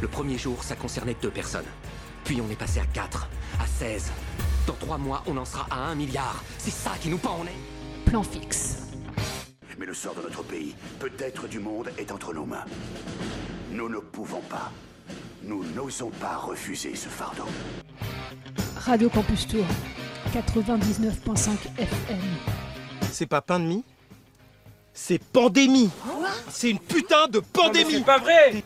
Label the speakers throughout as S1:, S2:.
S1: Le premier jour, ça concernait deux personnes. Puis on est passé à 4, à 16. Dans trois mois, on en sera à un milliard. C'est ça qui nous pend en est.
S2: Plan fixe.
S3: Mais le sort de notre pays, peut-être du monde, est entre nos mains. Nous ne pouvons pas. Nous n'osons pas refuser ce fardeau.
S2: Radio Campus Tour, 99.5 FM.
S4: C'est pas pain de mie? C'est pandémie C'est une putain de pandémie
S5: C'est pas vrai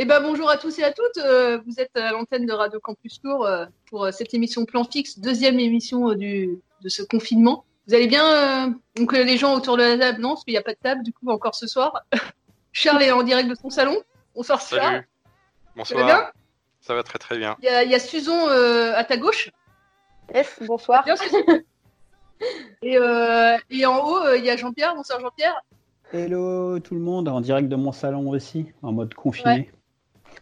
S6: Eh ben bonjour à tous et à toutes. Euh, vous êtes à l'antenne de Radio Campus Tour euh, pour euh, cette émission Plan Fixe, deuxième émission du, de ce confinement. Vous allez bien Donc les gens autour de la table, non, parce qu'il n'y a pas de table du coup encore ce soir. Charles est en direct de son salon. Bonsoir Charles.
S7: Salut. Bonsoir.
S6: Ça va bien?
S7: Ça va très très bien.
S6: Il y a, y a Susan à ta gauche.
S8: Yes, bonsoir.
S6: Bien, et, et en haut, il y a Jean-Pierre. Bonsoir Jean-Pierre.
S9: Hello tout le monde, en direct de mon salon aussi, en mode confiné. Ouais.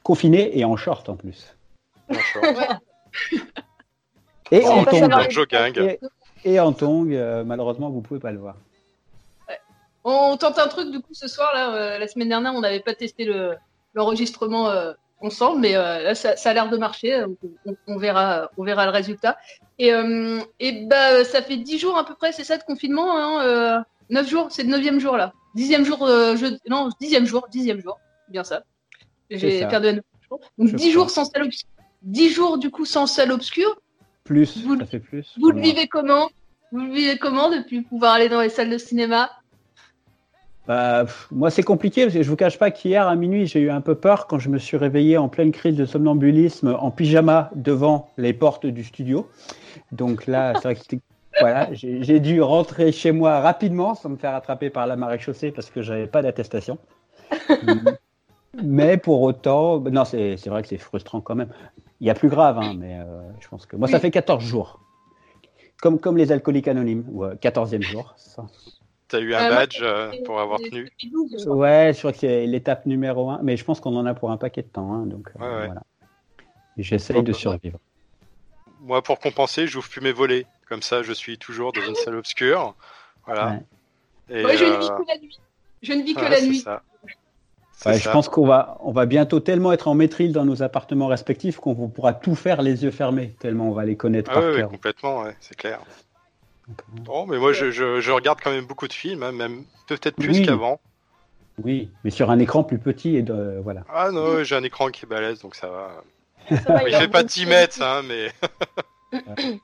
S9: Confiné et en short en plus.
S7: En short.
S6: Ouais.
S9: et,
S7: Oh,
S9: en
S7: en jogging.
S9: Et, et en tongue, euh, malheureusement vous pouvez pas le voir.
S6: On tente un truc du coup ce soir là. euh, la semaine dernière, on n'avait pas testé le- l'enregistrement euh, ensemble, mais euh, là ça, ça a l'air de marcher. On, on verra, on verra le résultat. Et, euh, et bah ça fait dix jours à peu près, c'est ça de confinement. Hein, neuf jours, c'est le neuvième jour là. Dixième jour, euh, je... non dixième jour, dixième jour, c'est bien ça. J'ai perdu un jour. Donc
S9: Je
S6: dix
S9: crois.
S6: jours sans salle obscure. Dix jours du coup sans salle obscure.
S9: Plus,
S6: Vous-
S9: ça fait plus.
S6: Vous le vivez comment? Vous le vivez comment depuis pouvoir aller dans les salles de cinéma?
S9: Bah, pff, moi, c'est compliqué parce que je vous cache pas qu'hier à minuit, j'ai eu un peu peur quand je me suis réveillé en pleine crise de somnambulisme en pyjama devant les portes du studio. Donc là, c'est vrai que voilà, j'ai dû rentrer chez moi rapidement sans me faire attraper par la maréchaussée parce que j'avais pas d'attestation. mais pour autant, non, c'est c'est vrai que c'est frustrant quand même. Il y a plus grave, hein, mais euh, je pense que moi, ça fait 14 jours. Comme, comme les alcooliques anonymes, ou euh, 14e jour. ça.
S7: T'as eu
S6: Euh,
S7: un
S6: moi,
S7: badge euh, pour avoir tenu.
S9: Ouais, je crois que c'est l'étape numéro un, mais je pense qu'on en a pour un paquet de temps, hein, donc euh,
S7: Ouais, ouais.
S9: voilà. J'essaye de survivre.
S7: Moi, pour compenser, j'ouvre plus mes volets. Comme ça, je suis toujours dans une salle obscure. Voilà. Et,
S6: Ouais, je ne
S7: euh,
S6: vis que la nuit. Je ne vis que
S7: ouais,
S6: la nuit.
S7: ça.
S9: Ouais, je pense qu'on va, on va bientôt tellement être en maîtrise dans nos appartements respectifs qu'on pourra tout faire les yeux fermés, tellement on va les connaître
S7: Ah
S9: par
S7: ouais,
S9: cœur.
S7: complètement, ouais, c'est clair. Bon, mais moi, je, je, je regarde quand même beaucoup de films, hein, même peut-être plus
S9: Oui.
S7: qu'avant.
S9: Oui, mais sur un écran plus petit et de, voilà.
S7: Ah non, j'ai un écran qui est balèze, donc ça va.
S8: Ça va,
S7: Il fait pas
S8: bon
S7: 10 mètres, hein, mais.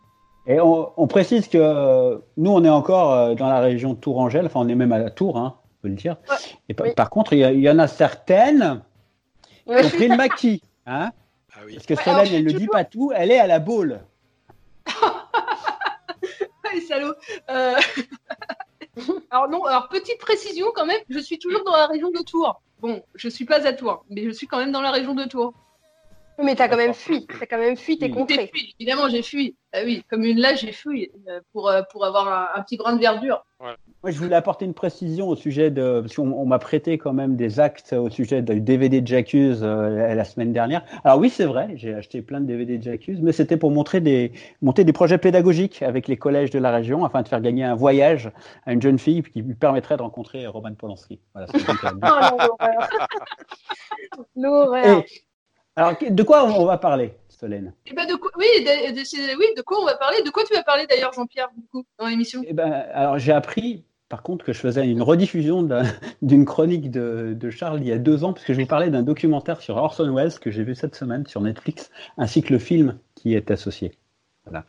S9: Et on, on précise que euh, nous, on est encore euh, dans la région de Tourangelle, enfin, on est même à la Tour, hein, peut le dire.
S6: Ouais.
S9: Et par,
S8: Oui.
S9: par contre, il y, en a certaines qui ont pris le maquis, hein,
S7: Ah oui.
S9: parce que
S6: Ouais,
S9: Solène, elle ne dit pas tout, elle est à la boule.
S6: Ah, les salauds. Euh, alors non, alors petite précision quand même, je suis toujours dans la région de Tours. Bon, je suis pas à Tours, mais je suis quand même dans la région de Tours.
S8: Mais t'as quand même fui. T'as quand même fui tes contrées.
S6: fui, évidemment, j'ai fui. Ah oui, comme une là, j'ai fui euh, pour, euh, pour avoir un, un petit grain de verdure.
S9: Moi, je voulais apporter une précision au sujet de. Parce qu'on on m'a prêté quand même des actes au sujet du DVD de J'accuse euh, la semaine dernière. Alors, oui, c'est vrai, j'ai acheté plein de DVD de J'accuse, mais c'était pour montrer des, monter des projets pédagogiques avec les collèges de la région afin de faire gagner un voyage à une jeune fille qui lui permettrait de rencontrer Roman Polanski. Voilà.
S8: Oh l'horreur.
S9: Alors, de quoi on va parler, Solène?
S6: Et ben de quoi, oui, de, de- c'est- oui, de quoi on va parler? De quoi tu vas parler d'ailleurs, Jean-Pierre, du coup, dans l'émission?
S9: Eh ben, alors j'ai appris, par contre, que je faisais une rediffusion d'un- d'une chronique de, de Charles il y a deux ans, parce que je vous parlais d'un documentaire sur Orson Welles que j'ai vu cette semaine sur Netflix, ainsi que le film qui est associé. Voilà.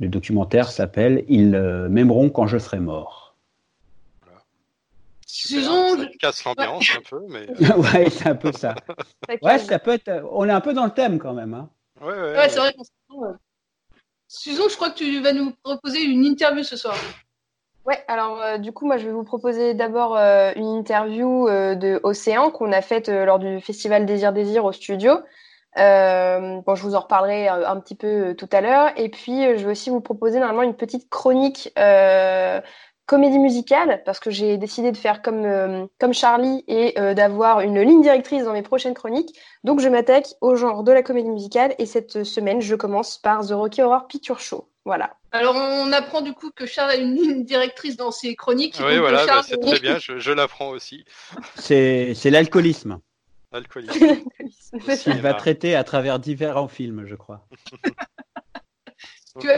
S9: Le documentaire s'appelle Ils euh, m'aimeront quand je serai mort.
S6: Susan,
S7: Ça casse l'ambiance un peu, mais.
S9: ouais, c'est un peu ça.
S8: Ça
S9: Ouais, ça peut être. On est un peu dans le thème quand même. Hein.
S7: Ouais, ouais.
S6: Ouais, c'est vrai. qu'on- euh, Susan, je crois que tu vas nous proposer une interview ce soir.
S8: Ouais, alors euh, du coup, moi, je vais vous proposer d'abord euh, une interview euh, de Océan qu'on a faite euh, lors du festival Désir Désir au studio. Euh, bon, je vous en reparlerai euh, un petit peu euh, tout à l'heure. Et puis, euh, je vais aussi vous proposer normalement une petite chronique euh, comédie musicale parce que j'ai décidé de faire comme euh, comme Charlie et euh, d'avoir une ligne directrice dans mes prochaines chroniques. Donc, je m'attaque au genre de la comédie musicale et cette semaine, je commence par The Rocky Horror Picture Show. Voilà.
S6: Alors, on apprend du coup que Charles a une ligne directrice dans ses chroniques.
S7: Oui, voilà, bah, c'est très bien, je, je l'apprends aussi.
S9: C'est l'alcoolisme.
S7: L'alcoolisme.
S9: Il va traiter à travers différents films, je crois.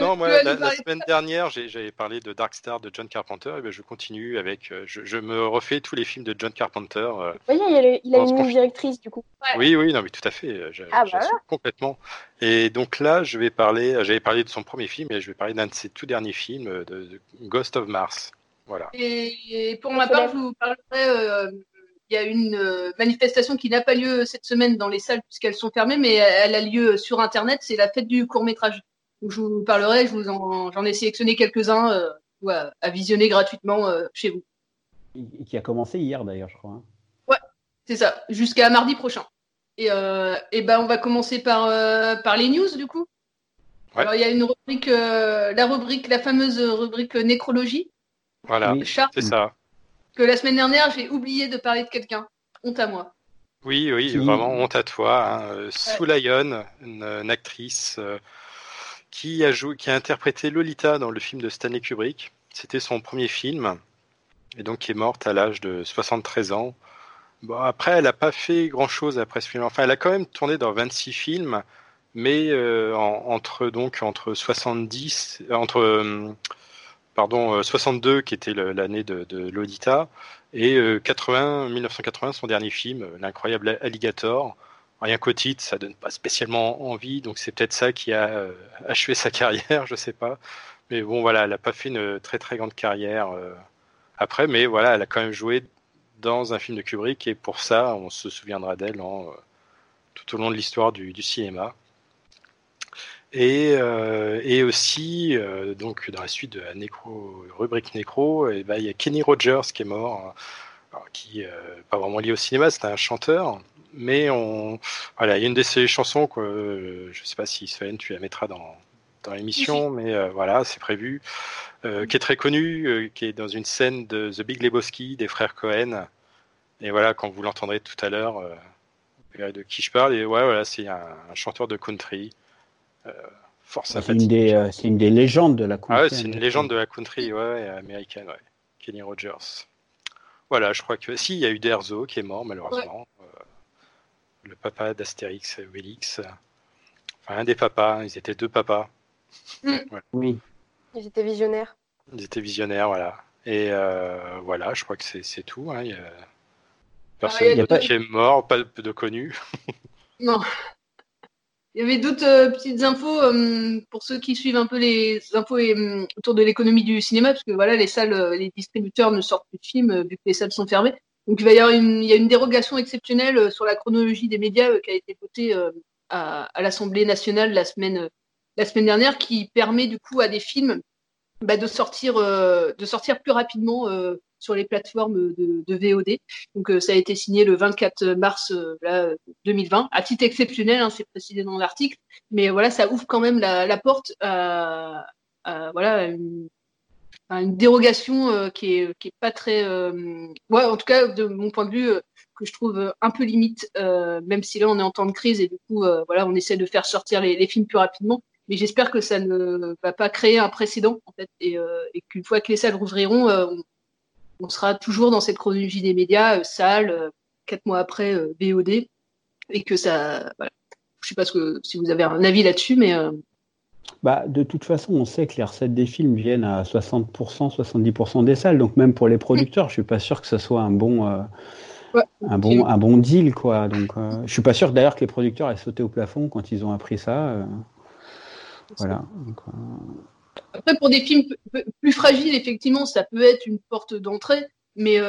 S7: non, moi, la, semaine dernière, j'avais parlé de Dark Star de John Carpenter, et ben, je continue avec. Euh, je, me refais tous les films de John Carpenter. Euh,
S8: oui, il a, une ligne directrice du coup.
S7: Oui, oui, non, mais tout à fait. Euh, ah, bah complètement. Et donc là, je vais parler. J'avais parlé de son premier film, et je vais parler d'un de ses tout derniers films, de, Ghost of Mars. Voilà.
S6: Et, pour ma part, je vous parlerai. il y a une manifestation qui n'a pas lieu cette semaine dans les salles puisqu'elles sont fermées, mais elle a lieu sur Internet. C'est la fête du court métrage je vous parlerai. Je vous j'en ai sélectionné quelques-uns euh, à, visionner gratuitement euh, chez vous.
S9: Qui a commencé hier d'ailleurs, je crois. Hein.
S6: Ouais, c'est ça, jusqu'à mardi prochain. Et, euh, et ben, on va commencer par, par les news du coup. Alors il y a une rubrique, la rubrique, la fameuse rubrique nécrologie.
S7: Voilà, c'est ça.
S6: Que la semaine dernière j'ai oublié de parler de quelqu'un. Honte à moi.
S7: Oui, oui, vraiment honte à toi. Hein. Soulayon, une, une, actrice qui a, joué, qui a interprété Lolita dans le film de Stanley Kubrick. C'était son premier film, et donc qui est morte à l'âge de 73 ans. Bon, après, elle n'a pas fait grand-chose après ce film. Enfin, elle a quand même tourné dans 26 films, mais euh, entre donc entre 70, entre euh, pardon 62 qui était l'année de, de, Lolita et 80, 1980 son dernier film, l'incroyable Alligator rien qu'au titre, ça donne pas spécialement envie, donc c'est peut-être ça qui a euh, achevé sa carrière, je sais pas. Mais bon, voilà, elle n'a pas fait une très très grande carrière euh, après, mais voilà, elle a quand même joué dans un film de Kubrick et pour ça, on se souviendra d'elle euh, tout au long de l'histoire du, cinéma. Et, et aussi, donc dans la suite de la nécro, rubrique nécro, eh ben, il y a Kenny Rogers qui est mort, qui pas vraiment lié au cinéma, c'était un chanteur, mais on, voilà, il y a une de ces chansons que je sais pas si Sven tu la mettras dans, dans l'émission, mais euh, voilà, c'est prévu, euh, qui est très connue, euh, qui est dans une scène de The Big Lebowski des frères Cohen. Et voilà, quand vous l'entendrez tout à l'heure, vous verrez de qui je parle. Et ouais, voilà, c'est un, chanteur de country. force
S9: c'est une, des, c'est une des légendes de la country.
S7: Ah ouais, c'est une légende de la country ouais, américaine, ouais. Kenny Rogers. Voilà, je crois que si, il y a eu Derzo qui est mort malheureusement le papa d'Astérix et Obélix. Enfin, un des papas, ils étaient deux papas.
S8: Mm. Oui. Ils étaient visionnaires.
S7: Ils étaient visionnaires, voilà. Et euh, voilà, je crois que c'est tout. Hein. Il y a personne ah, qui est mort, pas de connus.
S6: non. Il y avait d'autres euh, petites infos euh, pour ceux qui suivent un peu les infos autour de l'économie du cinéma, parce que voilà, les salles, les distributeurs ne sortent plus de films vu que les salles sont fermées. Donc il va y avoir une, il y a une dérogation exceptionnelle euh, sur la chronologie des médias euh, qui a été votée euh, à, l'Assemblée nationale la semaine, la semaine dernière, qui permet du coup à des films bah, de sortir, de sortir plus rapidement sur les plateformes de, VOD. Donc ça a été signé le 24 mars là, 2020, à titre exceptionnel, hein, c'est précisé dans l'article, mais voilà, ça ouvre quand même la, porte à, à voilà une, une dérogation euh, qui, est, qui est pas très. Euh, ouais, en tout cas, de mon point de vue, euh, que je trouve un peu limite, même si là on est en temps de crise et du coup, voilà, on essaie de faire sortir les, les films plus rapidement. Mais j'espère que ça ne va pas créer un précédent, en fait, et, et qu'une fois que les salles rouvriront, on, on, sera toujours dans cette chronologie des médias, salles, quatre mois après VOD, et que ça. Voilà. Je sais pas ce que, si vous avez un avis là-dessus, mais
S9: bah, de toute façon, on sait que les recettes des films viennent à 60%, 70% des salles. Donc même pour les producteurs, je suis pas sûr que ce soit un bon, euh, un bon, un bon deal, quoi. Donc euh, je suis pas sûr d'ailleurs que les producteurs aient sauté au plafond quand ils ont appris ça. Euh, voilà.
S6: Après, pour des films plus fragiles, effectivement, ça peut être une porte d'entrée. Mais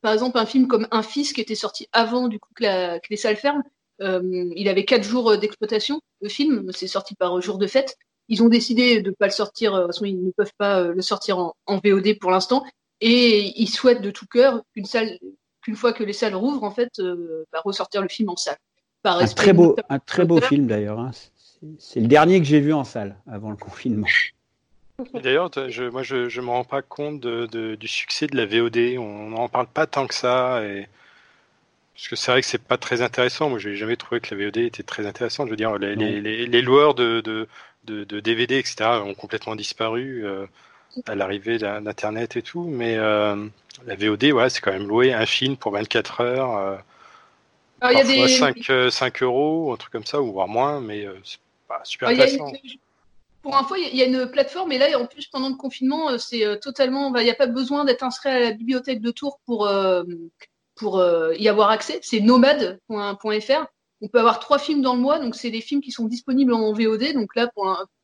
S6: par exemple, un film comme Un fils qui était sorti avant du coup que, que les salles ferment, il avait quatre jours d'exploitation. Le film, c'est sorti par jour de fête. Ils ont décidé de ne pas le sortir, euh, de toute façon, ils ne peuvent pas euh, le sortir en, VOD pour l'instant. Et ils souhaitent de tout cœur qu'une salle, qu'une fois que les salles rouvrent, en fait, euh, bah, ressortir le film en salle.
S9: un très beau, un très beau film d'ailleurs. Hein. C'est le dernier que j'ai vu en salle avant le confinement.
S7: D'ailleurs, je, moi, je ne me rends pas compte du succès de la VOD. On n'en parle pas tant que ça. Et parce que c'est vrai que c'est pas très intéressant. Moi, j'ai jamais trouvé que la VOD était très intéressante. Je veux dire, les, les, les, loueurs de, de, de, DVD, etc., ont complètement disparu à l'arrivée d'Internet et tout. Mais la VOD, ouais, c'est quand même louer un film pour 24 heures. parfois y a des... 5, 5, euros, un truc comme ça, ou voire moins, mais c'est pas super intéressant
S6: pour info, il y a une plateforme, et là, en plus, pendant le confinement, euh, c'est euh, totalement. Il n'y a pas besoin d'être inscrit à la bibliothèque de Tours pour, euh, pour y avoir accès. C'est nomade.fr. On peut avoir trois films dans le mois, donc c'est des films qui sont disponibles en VOD. Donc là,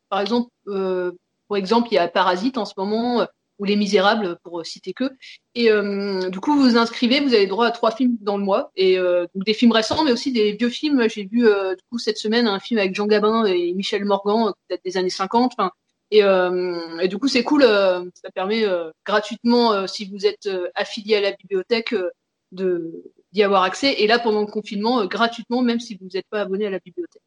S6: par exemple, pour exemple, il y a Parasite en ce moment ou Les Misérables, pour citer que. Et euh, du coup, vous vous inscrivez, vous avez droit à trois films dans le mois, et euh, donc des films récents, mais aussi des vieux films. J'ai vu euh, du coup cette semaine un film avec Jean Gabin et Michel Morgan, peut-être des années 50. Et, et, du coup, c'est cool. ça permet gratuitement, si vous êtes affilié à la bibliothèque, de d'y avoir accès. Et là, pendant le confinement, gratuitement, même si vous n'êtes pas abonné à la bibliothèque.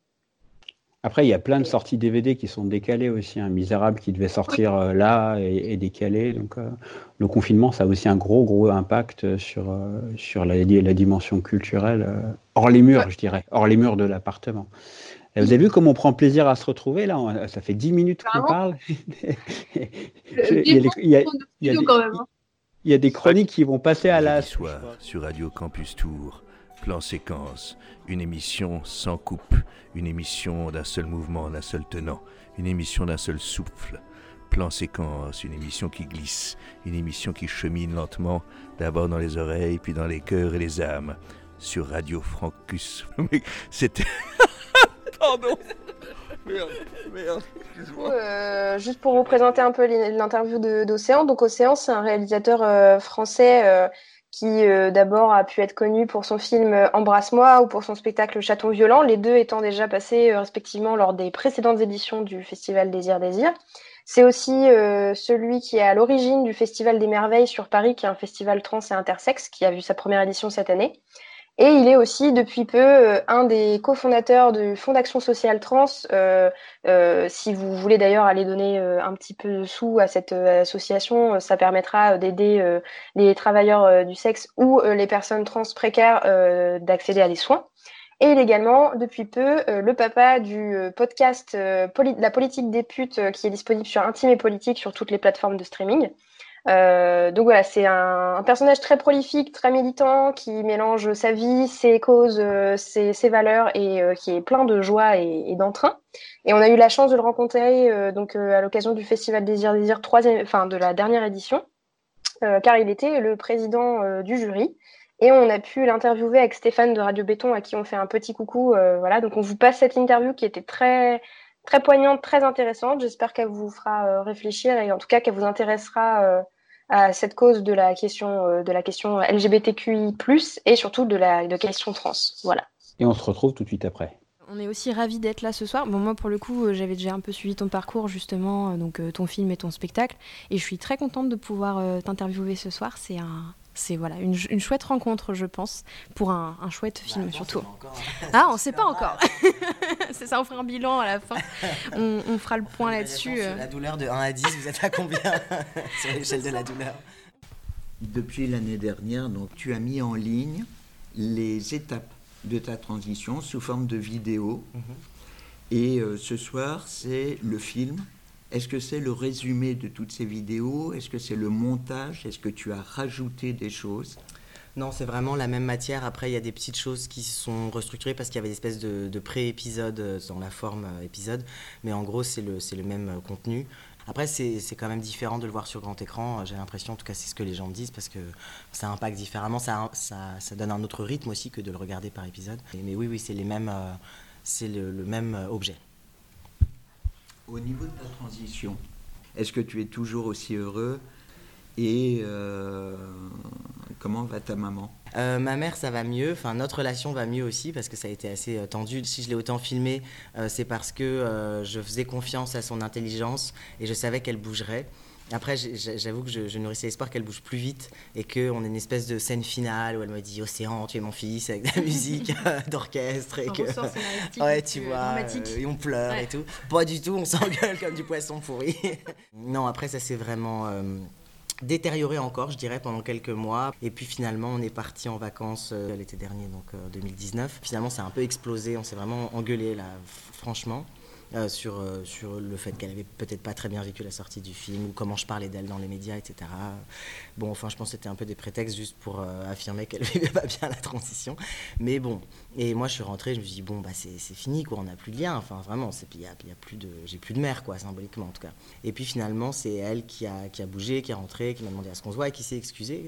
S9: Après, il y a plein de sorties DVD qui sont décalées aussi. Un hein. Misérable qui devait sortir euh, là et, décalé. Donc, euh, le confinement, ça a aussi un gros, gros impact sur, euh, sur la, la, dimension culturelle, hors les murs, je dirais, hors les murs de l'appartement. Vous avez vu comment on prend plaisir à se retrouver là Ça fait 10 minutes qu'on parle. il y a des chroniques qui vont passer à la.
S5: soir sur Radio Campus Tour, plan séquence, une émission sans coupe une émission d'un seul mouvement, d'un seul tenant, une émission d'un seul souffle. Plan séquence, une émission qui glisse, une émission qui chemine lentement, d'abord dans les oreilles, puis dans les cœurs et les âmes. Sur Radio Francus. C'était. Pardon.
S8: Euh, juste pour vous présenter un peu l'interview d'Océan. Donc, Océan, c'est un réalisateur euh, français euh, qui d'abord a pu être connu pour son film Embrasse-moi ou pour son spectacle Chaton violent, les deux étant déjà passés respectivement lors des précédentes éditions du Festival Désir Désir. C'est aussi celui qui est à l'origine du Festival des Merveilles sur Paris, qui est un festival trans et intersexe, qui a vu sa première édition cette année. Et il est aussi depuis peu euh, un des cofondateurs du Fonds d'action sociale trans. Euh, euh, si vous voulez d'ailleurs aller donner un petit peu de sous à cette association, ça permettra d'aider les travailleurs du sexe ou les personnes trans précaires d'accéder à des soins. Et il est également, depuis peu, le papa du podcast La politique des putes qui est disponible sur Intime et Politique sur toutes les plateformes de streaming. Euh, donc voilà, c'est un, personnage très prolifique, très militant, qui mélange sa vie, ses causes, euh, ses, valeurs et euh, qui est plein de joie et, d'entrain. Et on a eu la chance de le rencontrer donc à l'occasion du Festival Désir Désir troisième, enfin de la dernière édition, car il était le président du jury. Et on a pu l'interviewer avec Stéphane de Radio Béton, à qui on fait un petit coucou. voilà, donc on vous passe cette interview qui était très très poignante, très intéressante. J'espère qu'elle vous fera euh, réfléchir et en tout cas qu'elle vous intéressera euh, à cette cause de la question euh, de la question LGBTQI+ et surtout de la de question trans. Voilà.
S9: Et on se retrouve tout de suite après.
S10: On est aussi ravis d'être là ce soir. Bon, moi, pour le coup, j'avais déjà un peu suivi ton parcours, justement, donc ton film et ton spectacle. Et je suis très contente de pouvoir t'interviewer ce soir. C'est un, c'est voilà une, chouette rencontre, je pense, pour un, chouette bah, film surtout. Ah, on ne sait pas encore. c'est ça, on fera un bilan à la fin. On, fera le point là-dessus.
S11: Euh. La douleur de 1 à 10, vous êtes à combien sur l'échelle de la douleur?
S12: Depuis l'année dernière, donc tu as mis en ligne les étapes de ta transition sous forme de vidéo. Mhm. Et euh, ce soir, c'est le film est-ce que c'est le résumé de toutes ces vidéos? Est-ce que c'est le montage? Est-ce que tu as rajouté des choses?
S11: Non, c'est vraiment la même matière. Après, il y a des petites choses qui sont restructurées parce qu'il y avait des espèces de, pré-épisodes euh, dans la forme euh, épisode. Mais en gros, c'est le, même euh, contenu. Après, c'est quand même différent de le voir sur grand écran. J'ai l'impression, en tout cas, c'est ce que les gens me disent parce que ça impacte différemment. Ça, donne un autre rythme aussi que de le regarder par épisode. Mais oui, oui, c'est le, même objet.
S12: Au niveau de ta transition, est-ce que tu es toujours aussi heureux et euh, comment va ta maman?
S11: Euh, ma mère, ça va mieux. Enfin, notre relation va mieux aussi parce que ça a été assez euh, tendu. Si je l'ai autant filmé, c'est parce que je faisais confiance à son intelligence et je savais qu'elle bougerait. Après, j'avoue que je, nourrissais l'espoir qu'elle bouge plus vite et qu'on ait une espèce de scène finale où elle me dit Océan, tu es mon fils, avec de la musique d'orchestre. Et que. ouais, tu vois. Euh, et on pleure et tout. Pas du tout, on s'engueule comme du poisson pourri. non, après, ça s'est vraiment. Euh, détérioré encore, je dirais, pendant quelques mois. Et puis finalement, on est parti en vacances euh, l'été dernier, donc 2019. Finalement, ça a un peu explosé, on s'est vraiment engueulé là, franchement. Euh, sur, euh, sur le fait qu'elle avait peut-être pas très bien vécu la sortie du film ou comment je parlais d'elle dans les médias, etc. Bon, enfin, je pense que c'était un peu des prétextes juste pour euh, affirmer qu'elle vivait pas bien la transition. Mais bon, et moi je suis rentrée, je me suis dit, bon, bah, c'est fini, quoi, on n'a plus de lien. Enfin, vraiment, il y a, y a, plus de, j'ai plus de mère, quoi, symboliquement en tout cas. Et puis finalement, c'est elle qui a, qui a bougé, qui est rentrée, qui m'a demandé à ce qu'on se voit et qui s'est excusée.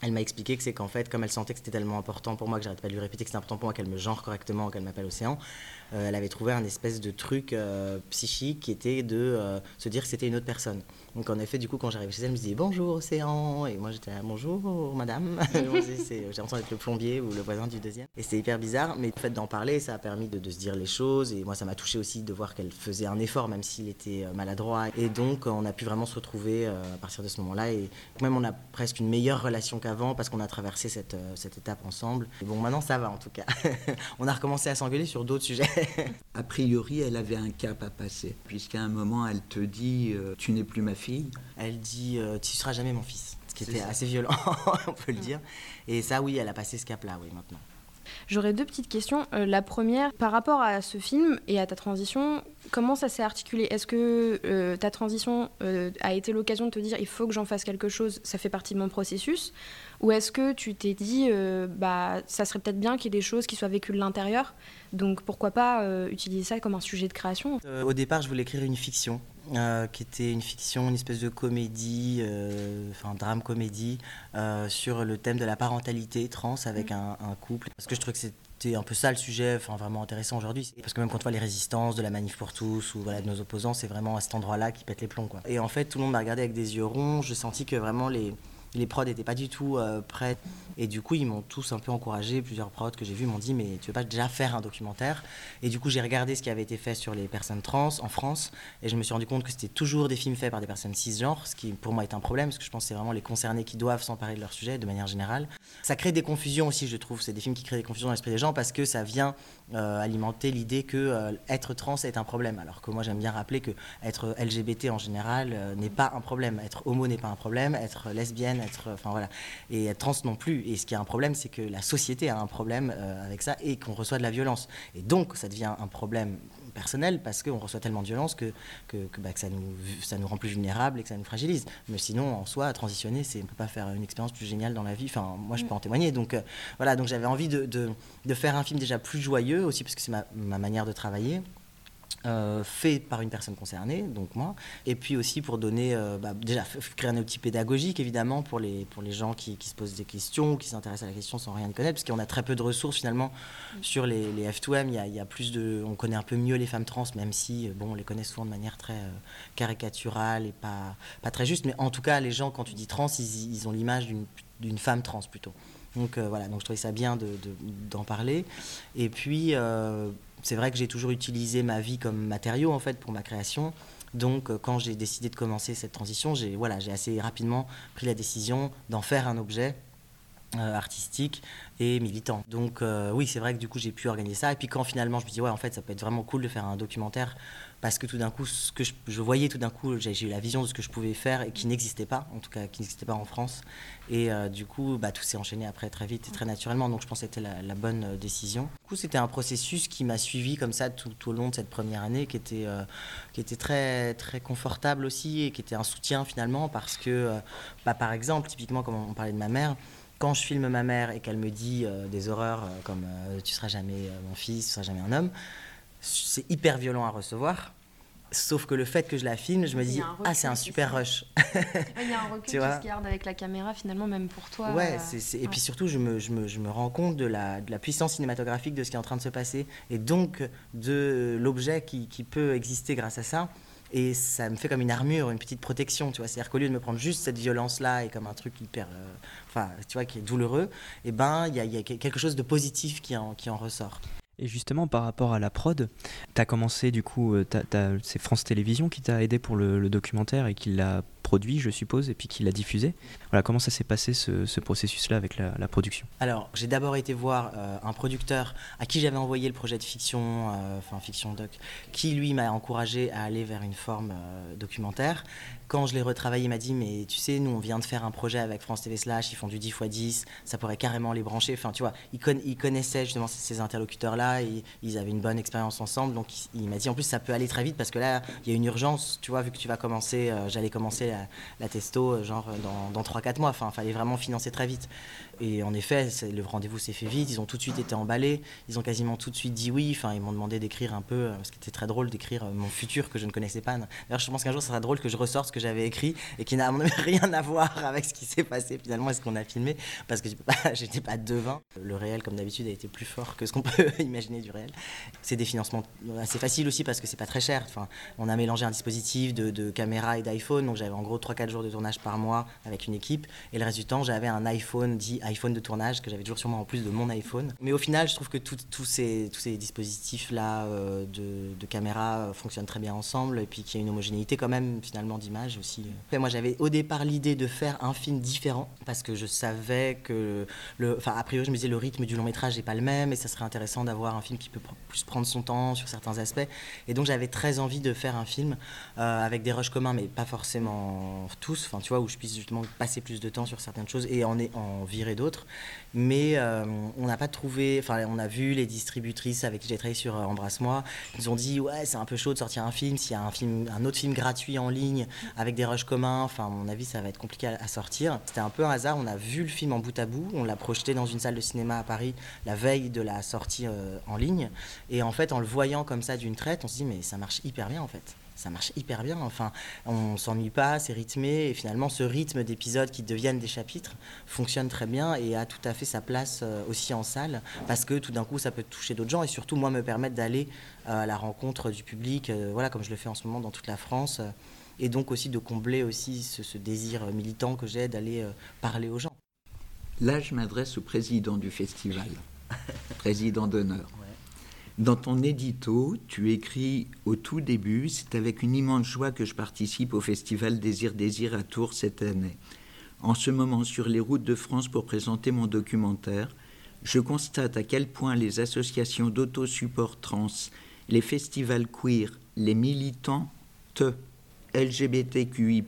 S11: Elle m'a expliqué que c'est qu'en fait, comme elle sentait que c'était tellement important pour moi, que j'arrête pas de lui répéter que c'était important pour moi qu'elle me genre correctement, qu'elle m'appelle Océan, elle avait trouvé un espèce de truc euh, psychique qui était de euh, se dire que c'était une autre personne. Donc en effet, du coup, quand j'arrivais chez elle, elle me disait bonjour Océan, et moi j'étais bonjour madame. J'ai l'impression d'être le plombier ou le voisin du deuxième. Et c'était hyper bizarre, mais le fait d'en parler, ça a permis de, se dire les choses, et moi ça m'a touché aussi de voir qu'elle faisait un effort, même s'il était maladroit. Et donc on a pu vraiment se retrouver à partir de ce moment-là, et même on a presque une meilleure relation qu'avant parce qu'on a traversé cette, cette étape ensemble. Et bon, maintenant ça va en tout cas. on a recommencé à s'engueuler sur d'autres sujets.
S12: a priori, elle avait un cap à passer, puisqu'à un moment, elle te dit Tu n'es plus ma fille.
S11: Elle dit euh, Tu seras jamais mon fils. Ce qui était assez violent, on peut le dire. Et ça, oui, elle a passé ce cap-là, oui, maintenant.
S10: J'aurais deux petites questions. Euh, la première, par rapport à ce film et à ta transition, comment ça s'est articulé? Est-ce que euh, ta transition a été l'occasion de te dire il faut que j'en fasse quelque chose, ça fait partie de mon processus? Ou est-ce que tu t'es dit bah, ça serait peut-être bien qu'il y ait des choses qui soient vécues de l'intérieur? Donc pourquoi pas euh, utiliser ça comme un sujet de création?
S11: Euh, Au départ, je voulais écrire une fiction, euh, qui était une fiction, une espèce de comédie, enfin drame comédie, sur le thème de la parentalité trans avec mm. un, couple. Parce que je trouvais que c'était un peu ça le sujet, enfin vraiment intéressant aujourd'hui. Parce que même quand on voit les résistances de la manif pour tous ou voilà, de nos opposants, c'est vraiment à cet endroit-là qui pète les plombs. Quoi. Et en fait, tout le monde m'a regardé avec des yeux ronds. Je sentis que vraiment les les prods n'étaient pas du tout euh, prêts. Et du coup, ils m'ont tous un peu encouragé. Plusieurs prods que j'ai vus m'ont dit Mais tu veux pas déjà faire un documentaire? Et du coup, j'ai regardé ce qui avait été fait sur les personnes trans en France. Et je me suis rendu compte que c'était toujours des films faits par des personnes cisgenres, ce qui pour moi est un problème, parce que je pense que c'est vraiment les concernés qui doivent s'emparer de leur sujet de manière générale. Ça crée des confusions aussi, je trouve. C'est des films qui créent des confusions dans l'esprit des gens parce que ça vient euh, alimenter l'idée que euh, être trans est un problème. Alors que moi, j'aime bien rappeler que être LGBT en général n'est pas un problème. Être homo n'est pas un problème. Être lesbienne, être, enfin voilà, et être trans non plus. Et ce qui est un problème, c'est que la société a un problème euh, avec ça et qu'on reçoit de la violence. Et donc, ça devient un problème personnel parce qu'on reçoit tellement de violence que, que, bah, que, ça, nous, ça nous rend plus vulnérables et que ça nous fragilise. Mais sinon, en soi, transitionner, c'est on peut pas faire une expérience plus géniale dans la vie. Enfin, moi, je peux en témoigner. Donc euh, voilà, donc j'avais envie de, de, faire un film déjà plus joyeux aussi parce que c'est ma manière de travailler. Euh, fait par une personne concernée, donc moi, et puis aussi pour donner, euh, bah, déjà créer un outil pédagogique évidemment pour les, pour les gens qui, qui se posent des questions, qui s'intéressent à la question sans rien connaître, parce qu'on a très peu de ressources finalement sur les, les F2M, il y, a, plus de, on connaît un peu mieux les femmes trans, même si bon, on les connaît souvent de manière très euh, caricaturale et pas, pas très juste, mais en tout cas les gens quand tu dis trans, ils, ils ont l'image d'une femme trans plutôt. Donc voilà, donc je trouvais ça bien d'en de, d'en parler. Et puis c'est vrai que j'ai toujours utilisé ma vie comme matériau en fait pour ma création. Donc, euh, quand j'ai décidé de commencer cette transition, j'ai voilà, j'ai assez rapidement pris la décision d'en faire un objet euh, artistique et militant. Donc, euh, oui, c'est vrai que du coup, j'ai pu organiser ça. Et puis, quand finalement, je me dis, ouais, en fait, ça peut être vraiment cool de faire un documentaire parce que tout d'un coup, ce que je, voyais tout d'un coup, j'ai eu la vision de ce que je pouvais faire et qui n'existait pas, en tout cas qui n'existait pas en France. Et euh, du coup, bah, tout s'est enchaîné après très vite et très naturellement. Donc je pense que c'était la, bonne euh, décision. Du coup, c'était un processus qui m'a suivi comme ça tout, au long de cette première année, qui était, euh, qui était très, très confortable aussi et qui était un soutien finalement parce que, bah, par exemple, typiquement, comme on parlait de ma mère, quand je filme ma mère et qu'elle me dit des horreurs comme tu seras jamais mon fils, tu seras jamais un homme, c'est hyper violent à recevoir. Sauf que le fait que je la filme, je me dis, ah, c'est un super rush.
S10: Il y a un recul qui se garde avec la caméra, finalement, même pour toi.
S11: Ouais, euh, et puis surtout, je me, je, me, je me, rends compte de la, de la, puissance cinématographique de ce qui est en train de se passer, et donc de l'objet qui, qui, peut exister grâce à ça. Et ça me fait comme une armure, une petite protection, tu vois. C'est-à-dire qu'au lieu de me prendre juste cette violence-là et comme un truc hyper, euh, enfin, tu vois, qui est douloureux, et eh ben, il y, y, a quelque chose de positif qui en, qui en ressort.
S13: Et justement, par rapport à la prod, tu commencé, du coup, euh, c'est France Télévisions qui t'a aidé pour le, documentaire et qui l'a produit, je suppose, et puis qui l'a diffusé. Voilà, comment ça s'est passé ce, processus-là avec la, production?
S11: Alors, j'ai d'abord été voir un producteur à qui j'avais envoyé le projet de fiction, enfin fiction doc, qui lui m'a encouragé à aller vers une forme documentaire quand je l'ai retravaillé, il m'a dit Mais tu sais, nous, on vient de faire un projet avec France TV Slash, ils font du 10 x 10, ça pourrait carrément les brancher. Enfin, tu vois, ils, connaissaient justement ces, interlocuteurs-là, ils avaient une bonne expérience ensemble. Donc, il, m'a dit En plus, ça peut aller très vite parce que là, il y a une urgence, tu vois, vu que tu vas commencer, euh, j'allais commencer la, testo, euh, genre dans, dans 3-4 mois. Enfin, il fallait vraiment financer très vite. Et en effet, le rendez-vous s'est fait vite. Ils ont tout de suite été emballés. Ils ont quasiment tout de suite dit oui. Enfin, ils m'ont demandé d'écrire un peu, euh, ce qui était très drôle, d'écrire euh, mon futur que je ne connaissais pas. D'ailleurs, je pense qu'un jour, ça sera drôle que je ressorte ce que j'avais écrit et qui n'a rien à voir avec ce qui s'est passé finalement et ce qu'on a filmé, parce que j'étais pas devin. Le réel, comme d'habitude, a été plus fort que ce qu'on peut imaginer du réel. C'est des financements assez faciles aussi parce que c'est pas très cher. Enfin, on a mélangé un dispositif de, de caméra et d'iPhone, donc j'avais en gros 3-4 jours de tournage par mois avec une équipe. Et le reste du temps, j'avais un iPhone dit iPhone de tournage que j'avais toujours sur moi en plus de mon iPhone. Mais au final, je trouve que tous ces, tous ces dispositifs-là euh, de, caméra euh, fonctionnent très bien ensemble et puis qu'il y a une homogénéité quand même finalement d'image aussi. Et moi, j'avais au départ l'idée de faire un film différent parce que je savais que, le, enfin, a priori, je me disais le rythme du long métrage n'est pas le même et ça serait intéressant d'avoir un film qui peut plus prendre son temps sur certains aspects. Et donc, j'avais très envie de faire un film euh, avec des rushs communs, mais pas forcément tous, enfin, tu vois, où je puisse justement passer plus de temps sur certaines choses et en, en virer d'autres mais euh, on n'a pas trouvé. Enfin, on a vu les distributrices avec qui j'ai travaillé sur euh, Embrasse-moi. Ils ont dit ouais, c'est un peu chaud de sortir un film. S'il y a un film, un autre film gratuit en ligne avec des rushs communs, enfin, à mon avis, ça va être compliqué à, sortir. C'était un peu un hasard. On a vu le film en bout à bout. On l'a projeté dans une salle de cinéma à Paris la veille de la sortie euh, en ligne. Et en fait, en le voyant comme ça d'une traite, on se dit mais ça marche hyper bien en fait ça marche hyper bien. Enfin, on s'ennuie pas, c'est rythmé. Et finalement, ce rythme d'épisodes qui deviennent des chapitres fonctionne très bien et a tout à fait sa place euh, aussi en salle parce que tout d'un coup, ça peut toucher d'autres gens et surtout, moi, me permettre d'aller euh, à la rencontre du public, euh, voilà, comme je le fais en ce moment dans toute la France. et donc aussi de combler aussi ce, désir militant que j'ai d'aller parler aux gens.
S12: Là, je m'adresse au président du festival, président d'honneur. Dans ton édito, tu écris au tout début C'est avec une immense joie que je participe au festival Désir Désir à Tours cette année. En ce moment, sur les routes de France pour présenter mon documentaire, je constate à quel point les associations d'autosupport trans, les festivals queer, les militants LGBTQI,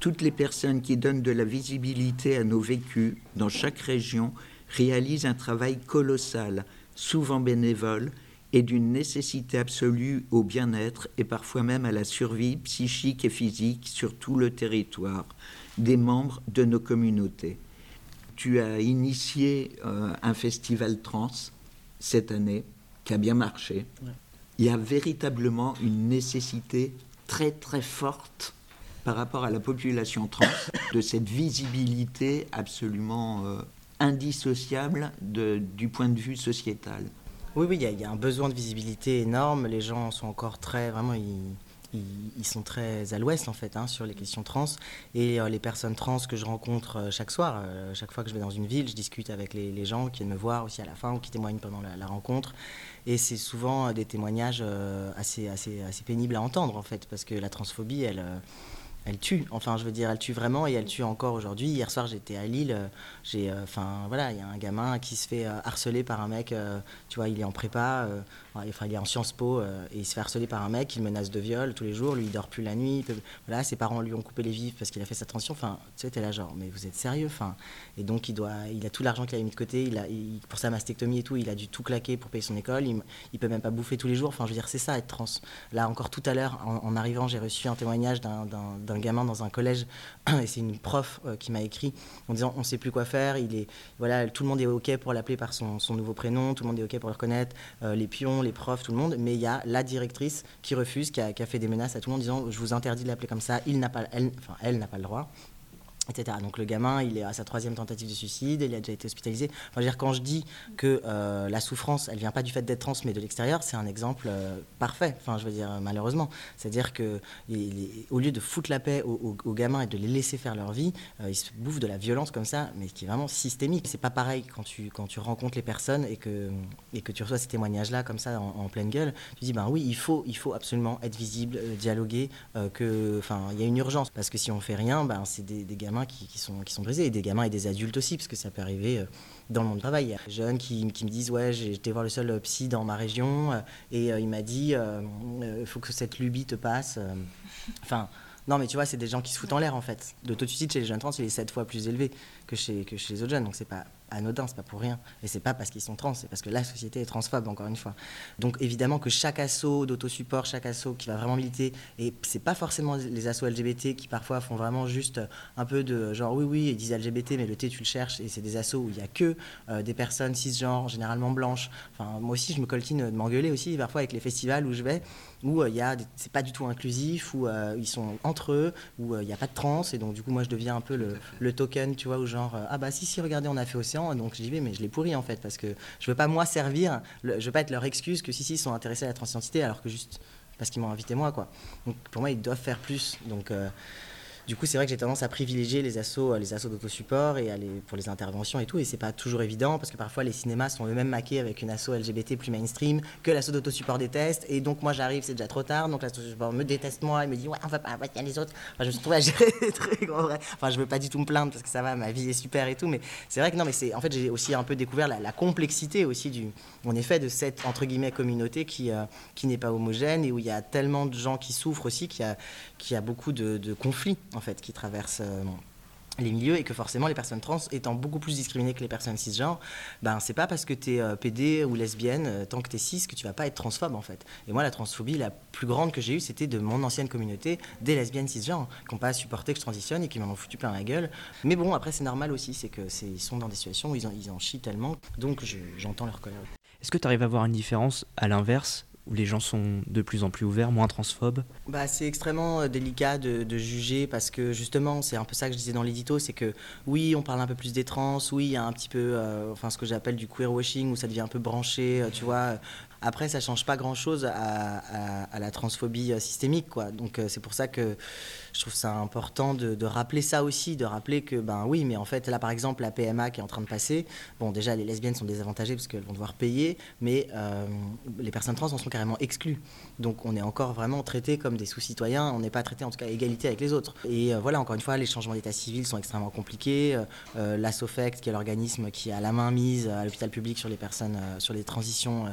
S12: toutes les personnes qui donnent de la visibilité à nos vécus dans chaque région réalisent un travail colossal souvent bénévole, et d'une nécessité absolue au bien-être et parfois même à la survie psychique et physique sur tout le territoire des membres de nos communautés. Tu as initié euh, un festival trans cette année qui a bien marché. Il y a véritablement une nécessité très très forte par rapport à la population trans de cette visibilité absolument euh, indissociable du point de vue sociétal.
S11: Oui, oui, il y, a un besoin de visibilité énorme. Les gens sont encore très, vraiment, ils, sont très à l'ouest en fait hein, sur les questions trans. Et euh, les personnes trans que je rencontre euh, chaque soir, euh, chaque fois que je vais dans une ville, je discute avec les, gens qui viennent me voir aussi à la fin ou qui témoignent pendant la, rencontre. Et c'est souvent des témoignages assez, assez, assez pénibles à entendre en fait, parce que la transphobie, elle elle tue. Enfin, je veux dire, elle tue vraiment et elle tue encore aujourd'hui. Hier soir, j'étais à Lille. Euh, j'ai, euh, enfin, voilà, il y a un gamin qui se fait euh, harceler par un mec. tu vois, il est en prépa, enfin, il est en Sciences Po et il se fait harceler par un mec. Il menace de viol tous les jours. Lui, il dort plus la nuit. voilà, ses parents lui ont coupé les vifs parce qu'il a fait sa transition. Enfin, tu sais, t'es là genre, mais vous êtes sérieux Enfin, et donc il doit, il a tout l'argent qu'il a mis de côté. Il a, pour sa mastectomie et tout, il a dû tout claquer pour payer son école. Il, il peut même pas bouffer tous les jours. Enfin, je veux dire, c'est ça être trans. Là, encore tout à l'heure, en, en arrivant, j'ai reçu un témoignage d'un un gamin dans un collège, et c'est une prof euh, qui m'a écrit en disant on ne sait plus quoi faire, il est, voilà, tout le monde est OK pour l'appeler par son, nouveau prénom, tout le monde est OK pour le reconnaître, euh, les pions, les profs, tout le monde, mais il y a la directrice qui refuse, qui a, fait des menaces à tout le monde en disant je vous interdis de l'appeler comme ça, il n'a pas, elle n'a pas le droit Donc le gamin, il est à sa troisième tentative de suicide, il a déjà été hospitalisé. Enfin, dire, quand je dis que euh, la souffrance, elle vient pas du fait d'être trans, mais de l'extérieur, c'est un exemple euh, parfait. Enfin, je veux dire, malheureusement, c'est-à-dire que au lieu de foutre la paix aux, gamins et de les laisser faire leur vie, euh, ils se bouffent de la violence comme ça, mais qui est vraiment systémique. C'est pas pareil quand tu quand tu rencontres les personnes et que et que tu reçois ces témoignages-là comme ça en, pleine gueule. Tu dis ben oui, il faut il faut absolument être visible, dialoguer, que enfin il y a une urgence parce que si on fait rien, ben c'est des gamins qui, sont, qui sont brisés, et des gamins et des adultes aussi, parce que ça peut arriver euh, dans le monde du travail. Il y a des jeunes qui, me disent Ouais, été voir le seul euh, psy dans ma région, euh, et il m'a dit Il faut que cette lubie te passe. Enfin. Non, mais tu vois, c'est des gens qui se foutent en l'air en fait. Le taux de suicide chez les jeunes trans, il est 7 fois plus élevé que chez, que chez les autres jeunes. Donc c'est pas anodin, c'est pas pour rien. Et c'est pas parce qu'ils sont trans, c'est parce que la société est transphobe, encore une fois. Donc évidemment que chaque assaut d'autosupport, chaque assaut qui va vraiment militer, et c'est pas forcément les assauts LGBT qui parfois font vraiment juste un peu de genre oui, oui, ils disent LGBT, mais le T tu le cherches, et c'est des assauts où il y a que euh, des personnes cisgenres, généralement blanches. Enfin, moi aussi, je me coltine de m'engueuler aussi parfois avec les festivals où je vais où euh, il des- c'est pas du tout inclusif où euh, ils sont entre eux où euh, il n'y a pas de trans et donc du coup moi je deviens un peu le, le token tu vois où genre euh, ah bah si si regardez on a fait océan donc j'y vais mais je l'ai pourri en fait parce que je veux pas moi servir le- je veux pas être leur excuse que si si ils sont intéressés à la transidentité alors que juste parce qu'ils m'ont invité moi quoi. Donc pour moi ils doivent faire plus donc euh, du coup, c'est vrai que j'ai tendance à privilégier les assos, les assos d'autosupport et pour les interventions et tout. Et c'est pas toujours évident parce que parfois les cinémas sont eux-mêmes maqués avec une asso LGBT plus mainstream que l'asso d'autosupport déteste. Et donc moi j'arrive, c'est déjà trop tard. Donc l'asso d'autosupport me déteste moi et me dit ouais on va pas, il y a les autres. Enfin, je me suis retrouvé à gérer des trucs. Enfin, je veux pas du tout me plaindre parce que ça va, ma vie est super et tout. Mais c'est vrai que non, mais c'est en fait j'ai aussi un peu découvert la, complexité aussi en effet, de cette entre guillemets communauté qui euh, qui n'est pas homogène et où il y a tellement de gens qui souffrent aussi qu'il y a qu'il y a beaucoup de conflits en fait qui traversent euh, les milieux et que forcément les personnes trans étant beaucoup plus discriminées que les personnes cisgenres, ben c'est pas parce que tu es PD ou lesbienne euh, tant que tu es cis que tu vas pas être transphobe en fait. Et moi la transphobie la plus grande que j'ai eue c'était de mon ancienne communauté des lesbiennes cisgenres qui n'ont pas supporté que je transitionne et qui m'en ont foutu plein la gueule. Mais bon après c'est normal aussi, c'est que ils sont dans des situations où ils en, en chient tellement donc je- j'entends leur colère.
S13: Est-ce que tu arrives à voir une différence à l'inverse, où les gens sont de plus en plus ouverts, moins transphobes
S11: Bah, c'est extrêmement euh, délicat de, juger parce que justement, c'est un peu ça que je disais dans l'édito, c'est que oui, on parle un peu plus des trans, oui, il y a un petit peu, euh, enfin, ce que j'appelle du queer washing où ça devient un peu branché, euh, tu vois. Après, ça change pas grand-chose à, la transphobie euh, systémique, quoi. Donc, euh, c'est pour ça que je trouve ça important de, rappeler ça aussi, de rappeler que, ben oui, mais en fait, là, par exemple, la PMA qui est en train de passer, bon, déjà, les lesbiennes sont désavantagées parce qu'elles vont devoir payer, mais euh, les personnes trans en sont carrément exclues. Donc, on est encore vraiment traités comme des sous-citoyens, on n'est pas traités en tout cas à égalité avec les autres. Et voilà, encore une fois, les changements d'état civil sont extrêmement compliqués. Euh, la SOFECT, qui est l'organisme qui a la main mise à l'hôpital public sur les personnes, sur les transitions,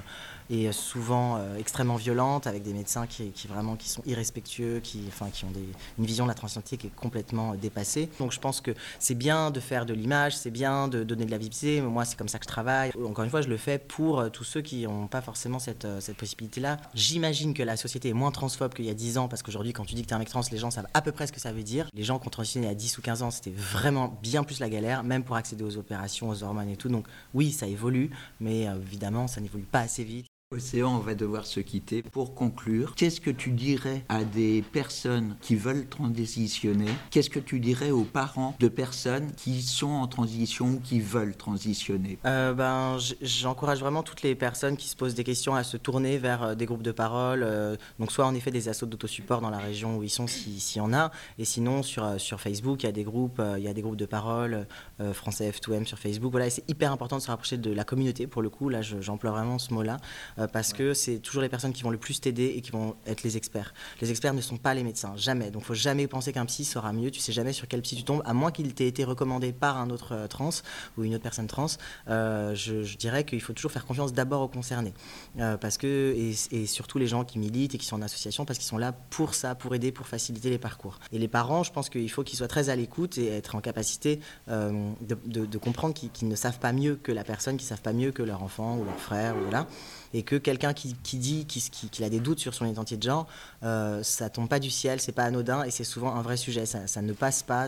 S11: est souvent euh, extrêmement violente, avec des médecins qui, qui vraiment qui sont irrespectueux, qui, enfin, qui ont une vision de la transidentité qui est complètement euh, dépassée. Donc je pense que c'est bien de faire de l'image, c'est bien de donner de la visibilité. Moi, c'est comme ça que je travaille. Encore une fois, je le fais pour euh, tous ceux qui n'ont pas forcément cette, cette possibilité-là. J'imagine que la société est moins transphobe qu'il y a 10 ans, parce qu'aujourd'hui, quand tu dis que tu es un mec trans, les gens savent à peu près ce que ça veut dire. Les gens qui ont transitionné a 10 ou 15 ans, c'était vraiment bien plus la galère, même pour accéder aux opérations, aux hormones et tout. Donc oui, ça évolue, mais évidemment, ça n'évolue pas assez vite.
S12: Océan, on va devoir se quitter. Pour conclure, qu'est-ce que tu dirais à des personnes qui veulent transitionner? Qu'est-ce que tu dirais aux parents de personnes qui sont en transition ou qui veulent transitionner?
S11: Euh, ben, j'encourage vraiment toutes les personnes qui se posent des questions à se tourner vers euh, des groupes de parole. euh, donc, soit en effet des assos d'autosupport dans la région où ils sont, si- s'il y en a. Et sinon, sur, sur Facebook, il y a des groupes, il y a des groupes de parole, français F2M sur Facebook. Voilà, c'est hyper important de se rapprocher de la communauté. Pour le coup, là, je- j'emploie vraiment ce mot-là. Euh, parce que c'est toujours les personnes qui vont le plus t'aider et qui vont être les experts. Les experts ne sont pas les médecins, jamais. Donc, faut jamais penser qu'un psy sera mieux. Tu sais jamais sur quel psy tu tombes, à moins qu'il t'ait été recommandé par un autre euh, trans ou une autre personne trans. Euh, je, dirais qu'il faut toujours faire confiance d'abord aux concernés. Parce que, et, surtout les gens qui militent et qui sont en association, parce qu'ils sont là pour ça, pour aider, pour faciliter les parcours. Et les parents, je pense qu'il faut qu'ils soient très à l'écoute et être en capacité de, comprendre qu'ils ne savent pas mieux que la personne, qu'ils savent pas mieux que leur enfant ou leur frère. Ou voilà. Et que quelqu'un qui, qui dit qu'il qui, a des doutes sur son identité de genre, euh, ça tombe pas du ciel, c'est pas anodin et c'est souvent un vrai sujet. Ça, ne passe pas,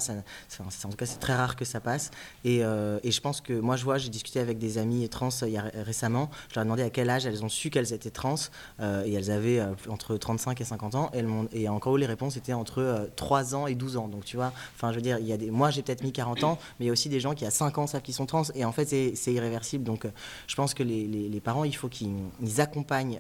S11: en tout cas c'est très rare que ça passe. Et, euh, et je pense que moi je vois, j'ai discuté avec des amies trans euh, il y a ré- récemment, je leur ai demandé à quel âge elles ont su qu'elles étaient trans euh, et elles avaient entre 35 et 50 ans. Et, encore les réponses étaient entre euh, 3 ans et 12 ans. Donc tu vois, enfin je veux dire, moi j'ai peut-être mis 40 ans, mais il y a aussi des gens qui à 5 ans savent qu'ils sont trans et en fait c'est irréversible. Donc je pense que les- les parents, il faut qu'ils ils accompagnent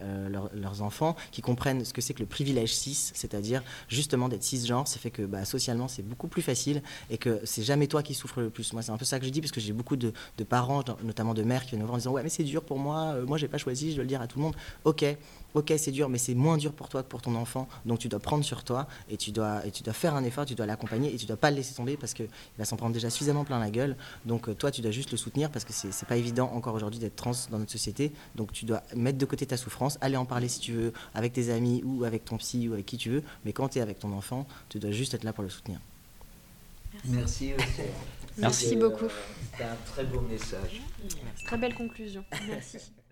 S11: leurs enfants, qui comprennent ce que c'est que le privilège cis, c'est-à-dire justement d'être cisgenre, c'est fait que bah, socialement c'est beaucoup plus facile et que c'est jamais toi qui souffres le plus. Moi c'est un peu ça que je dis parce que j'ai beaucoup de, parents, notamment de mères, qui viennent me voir en disant ouais mais c'est dur pour moi, moi j'ai pas choisi, je dois le dire à tout le monde. Ok, ok c'est dur, mais c'est moins dur pour toi que pour ton enfant, donc tu dois prendre sur toi et tu dois, et tu dois faire un effort, tu dois l'accompagner et tu dois pas le laisser tomber parce qu'il va s'en prendre déjà suffisamment plein la gueule. Donc euh, toi tu dois juste le soutenir parce que c'est pas évident encore aujourd'hui d'être trans dans notre société. Donc tu dois mettre de côté ta souffrance, aller en parler si tu veux avec tes amis ou avec ton psy ou avec qui tu veux, mais quand tu es avec ton enfant, tu dois juste être là pour le soutenir.
S12: Merci. Merci,
S10: Merci beaucoup.
S12: C'est un très beau message.
S10: Très belle conclusion. Merci.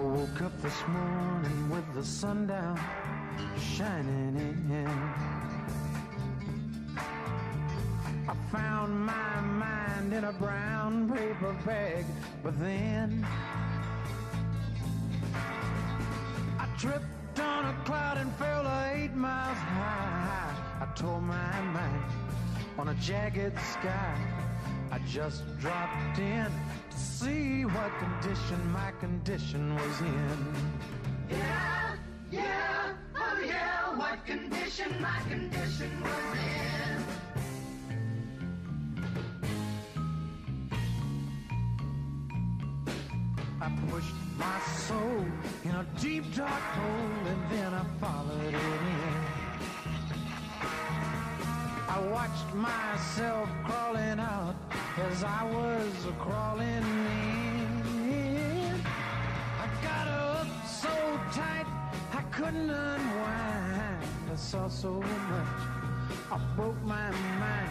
S14: woke up this morning with the sun down, shining in. I found my mind in a brown paper bag, but then I tripped on a cloud and fell eight miles high. I tore my mind on a jagged sky. I just dropped in to see what condition my condition was in. Yeah, yeah, oh yeah, what condition my condition was in. I pushed my soul in a deep dark hole and then I followed it in. I watched myself crawling out as I was crawling in. I got up so tight I couldn't unwind. I saw so much, I broke my mind.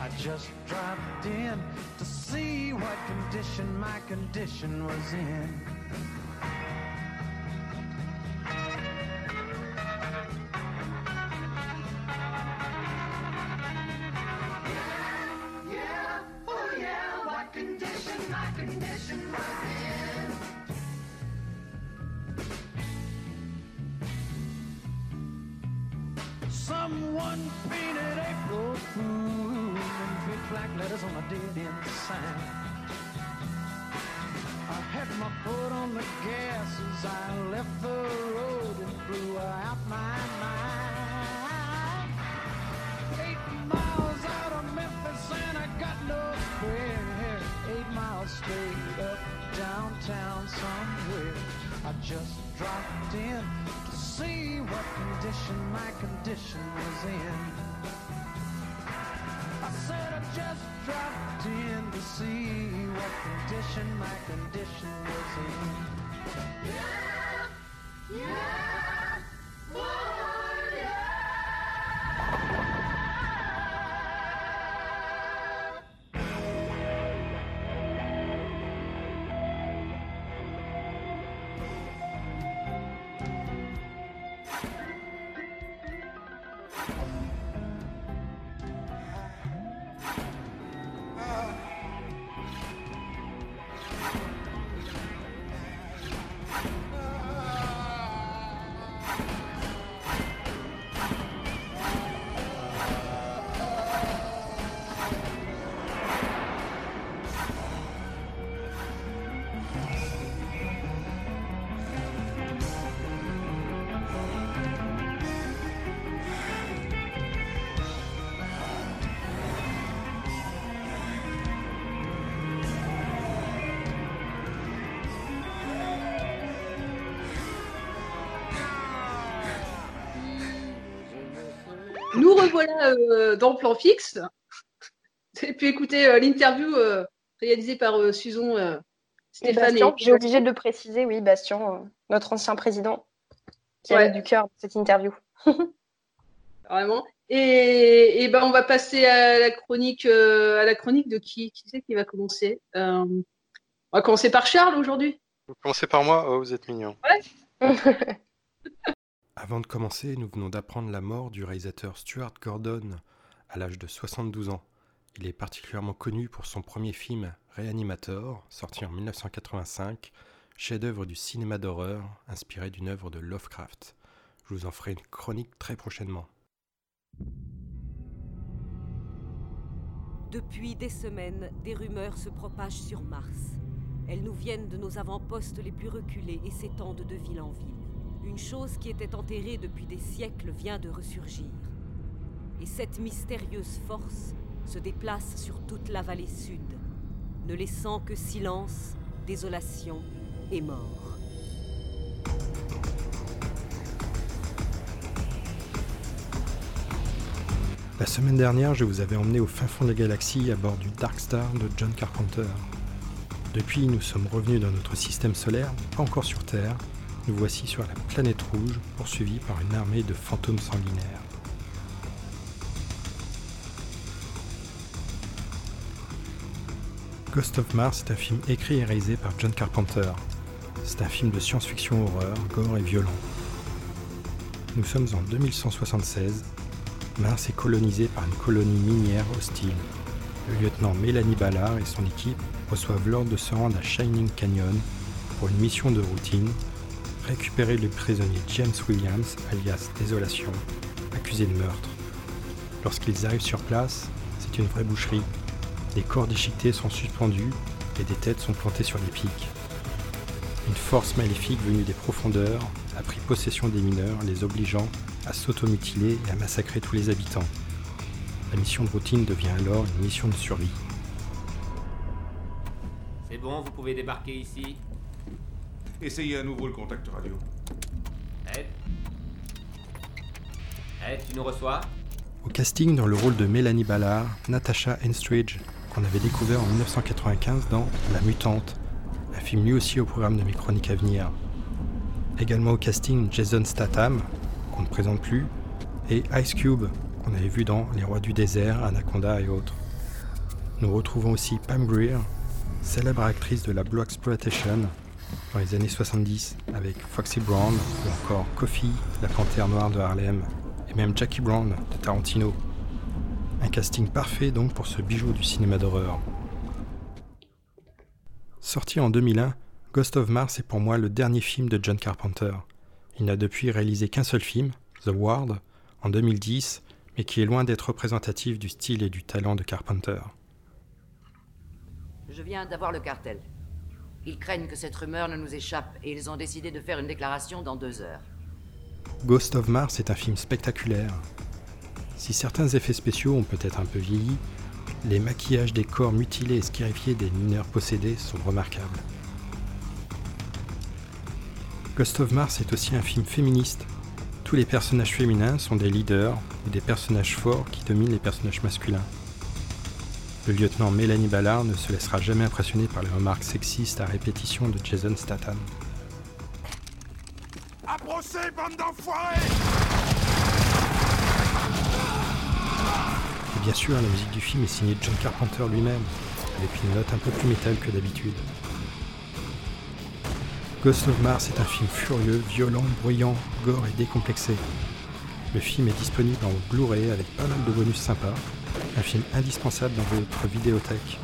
S14: I just dropped in to see what condition my condition was in. Someone painted April Fool in big black letters on a dead end sign. I had my foot on the gas as I left the road and blew out my mind. Eight miles out of Memphis and I got no prayer. Eight miles straight up downtown somewhere. I just dropped in see what condition my condition was in. I said I just dropped in to see what condition my condition was in. Yeah, yeah,
S6: Nous revoilà euh, dans le plan fixe. Et puis écoutez euh, l'interview euh, réalisée par euh, Susan, euh,
S8: Et
S6: Stéphane
S8: Bastien,
S6: et
S8: j'ai obligé de le préciser, oui, Bastien, euh, notre ancien président, qui avait
S6: Ouais.
S8: du cœur dans cette interview.
S6: Vraiment. Et, et ben on va passer à la chronique euh, à la chronique de qui? Qui c'est qui va commencer? Euh, On va commencer par Charles aujourd'hui.
S7: Vous commencez par moi? Oh, vous êtes mignon.
S15: Avant de commencer, nous venons d'apprendre la mort du réalisateur Stuart Gordon à l'âge de 72 ans, Il est particulièrement connu pour son premier film Reanimator, sorti en 1985, chef-d'œuvre du cinéma d'horreur inspiré d'une œuvre de Lovecraft. Je vous en ferai une chronique très prochainement.
S16: Depuis des semaines, des rumeurs se propagent sur Mars. Elles nous viennent de nos avant-postes les plus reculés et s'étendent de ville en ville. Une chose qui était enterrée depuis des siècles vient de ressurgir. Et cette mystérieuse force se déplace sur toute la vallée sud, ne laissant que silence, désolation et mort.
S15: La semaine dernière, je vous avais emmené au fin fond de la galaxie à bord du Dark Star de John Carpenter. Depuis, nous sommes revenus dans notre système solaire, pas encore sur Terre. Voici sur la planète rouge, poursuivis par une armée de fantômes sanguinaires. Ghost of Mars est un film écrit et réalisé par John Carpenter. C'est un film de science-fiction horreur, gore et violent. Nous sommes en 2176. Mars est colonisé par une colonie minière hostile. Le lieutenant Mélanie Ballard et son équipe reçoivent l'ordre de se rendre à Shining Canyon pour une mission de routine, récupérer le prisonnier James Williams, alias Désolation, accusé de meurtre. Lorsqu'ils arrivent sur place, c'est une vraie boucherie. Des corps déchiquetés sont suspendus et des têtes sont plantées sur des pics. Une force maléfique venue des profondeurs a pris possession des mineurs, les obligeant à s'automutiler et à massacrer tous les habitants. La mission de routine devient alors une mission de survie.
S17: C'est bon, vous pouvez débarquer ici.
S3: Essayez à nouveau le contact radio.
S17: Ed Ed, tu nous reçois?
S15: Au casting dans le rôle de Mélanie Ballard, Natasha Henstridge, qu'on avait découvert en 1995 dans La Mutante, un film lui aussi au programme de mes chroniques à venir. Également au casting Jason Statham, qu'on ne présente plus, et Ice Cube, qu'on avait vu dans Les Rois du désert, Anaconda et autres. Nous retrouvons aussi Pam Grier, célèbre actrice de la Blue Exploitation dans les années 70 avec Foxy Brown ou encore Coffee, la panthère noire de Harlem, et même Jackie Brown de Tarantino. Un casting parfait donc pour ce bijou du cinéma d'horreur. Sorti en 2001, Ghost of Mars est pour moi le dernier film de John Carpenter. Il n'a depuis réalisé qu'un seul film, The Ward, en 2010, mais qui est loin d'être représentatif du style et du talent de Carpenter.
S18: Je viens d'avoir le cartel. Ils craignent que cette rumeur ne nous échappe et ils ont décidé de faire une déclaration dans deux heures.
S15: Ghost of Mars est un film spectaculaire. Si certains effets spéciaux ont peut-être un peu vieilli, les maquillages des corps mutilés et scarifiés des mineurs possédés sont remarquables. Ghost of Mars est aussi un film féministe. Tous les personnages féminins sont des leaders ou des personnages forts qui dominent les personnages masculins. Le lieutenant Mélanie Ballard ne se laissera jamais impressionner par les remarques sexistes à répétition de Jason Statham.
S3: Procès, bande d'enfoirés
S15: Et bien sûr, la musique du film est signée John Carpenter lui-même, avec une note un peu plus métal que d'habitude. Ghost of Mars est un film furieux, violent, bruyant, gore et décomplexé. Le film est disponible en Blu-ray avec pas mal de bonus sympas. Un film indispensable dans votre vidéothèque.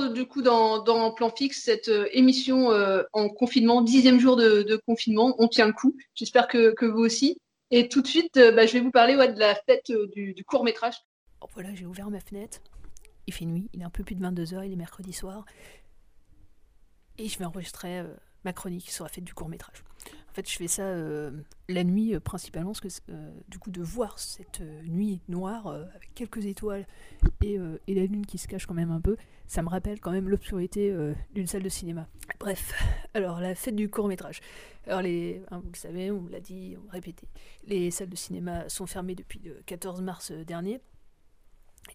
S6: Du coup dans, Plan Fixe, cette euh, émission euh, en confinement, dixième jour de, confinement. On tient le coup. J'espère que, vous aussi. Et tout de suite, euh, bah, je vais vous parler de la fête du, court métrage.
S19: Oh, voilà, j'ai ouvert ma fenêtre. Il fait nuit, il est un peu plus de 22h, il est mercredi soir. Et je vais enregistrer ma chronique sur la fête du court métrage. En fait, je fais ça euh, la nuit euh, principalement, parce que euh, du coup, de voir cette nuit noire avec quelques étoiles et, la lune qui se cache quand même un peu, ça me rappelle quand même l'obscurité d'une salle de cinéma. Bref, alors la fête du court métrage. Alors, les, hein, vous le savez, on l'a dit, on l'a répété, les salles de cinéma sont fermées depuis le 14 mars dernier.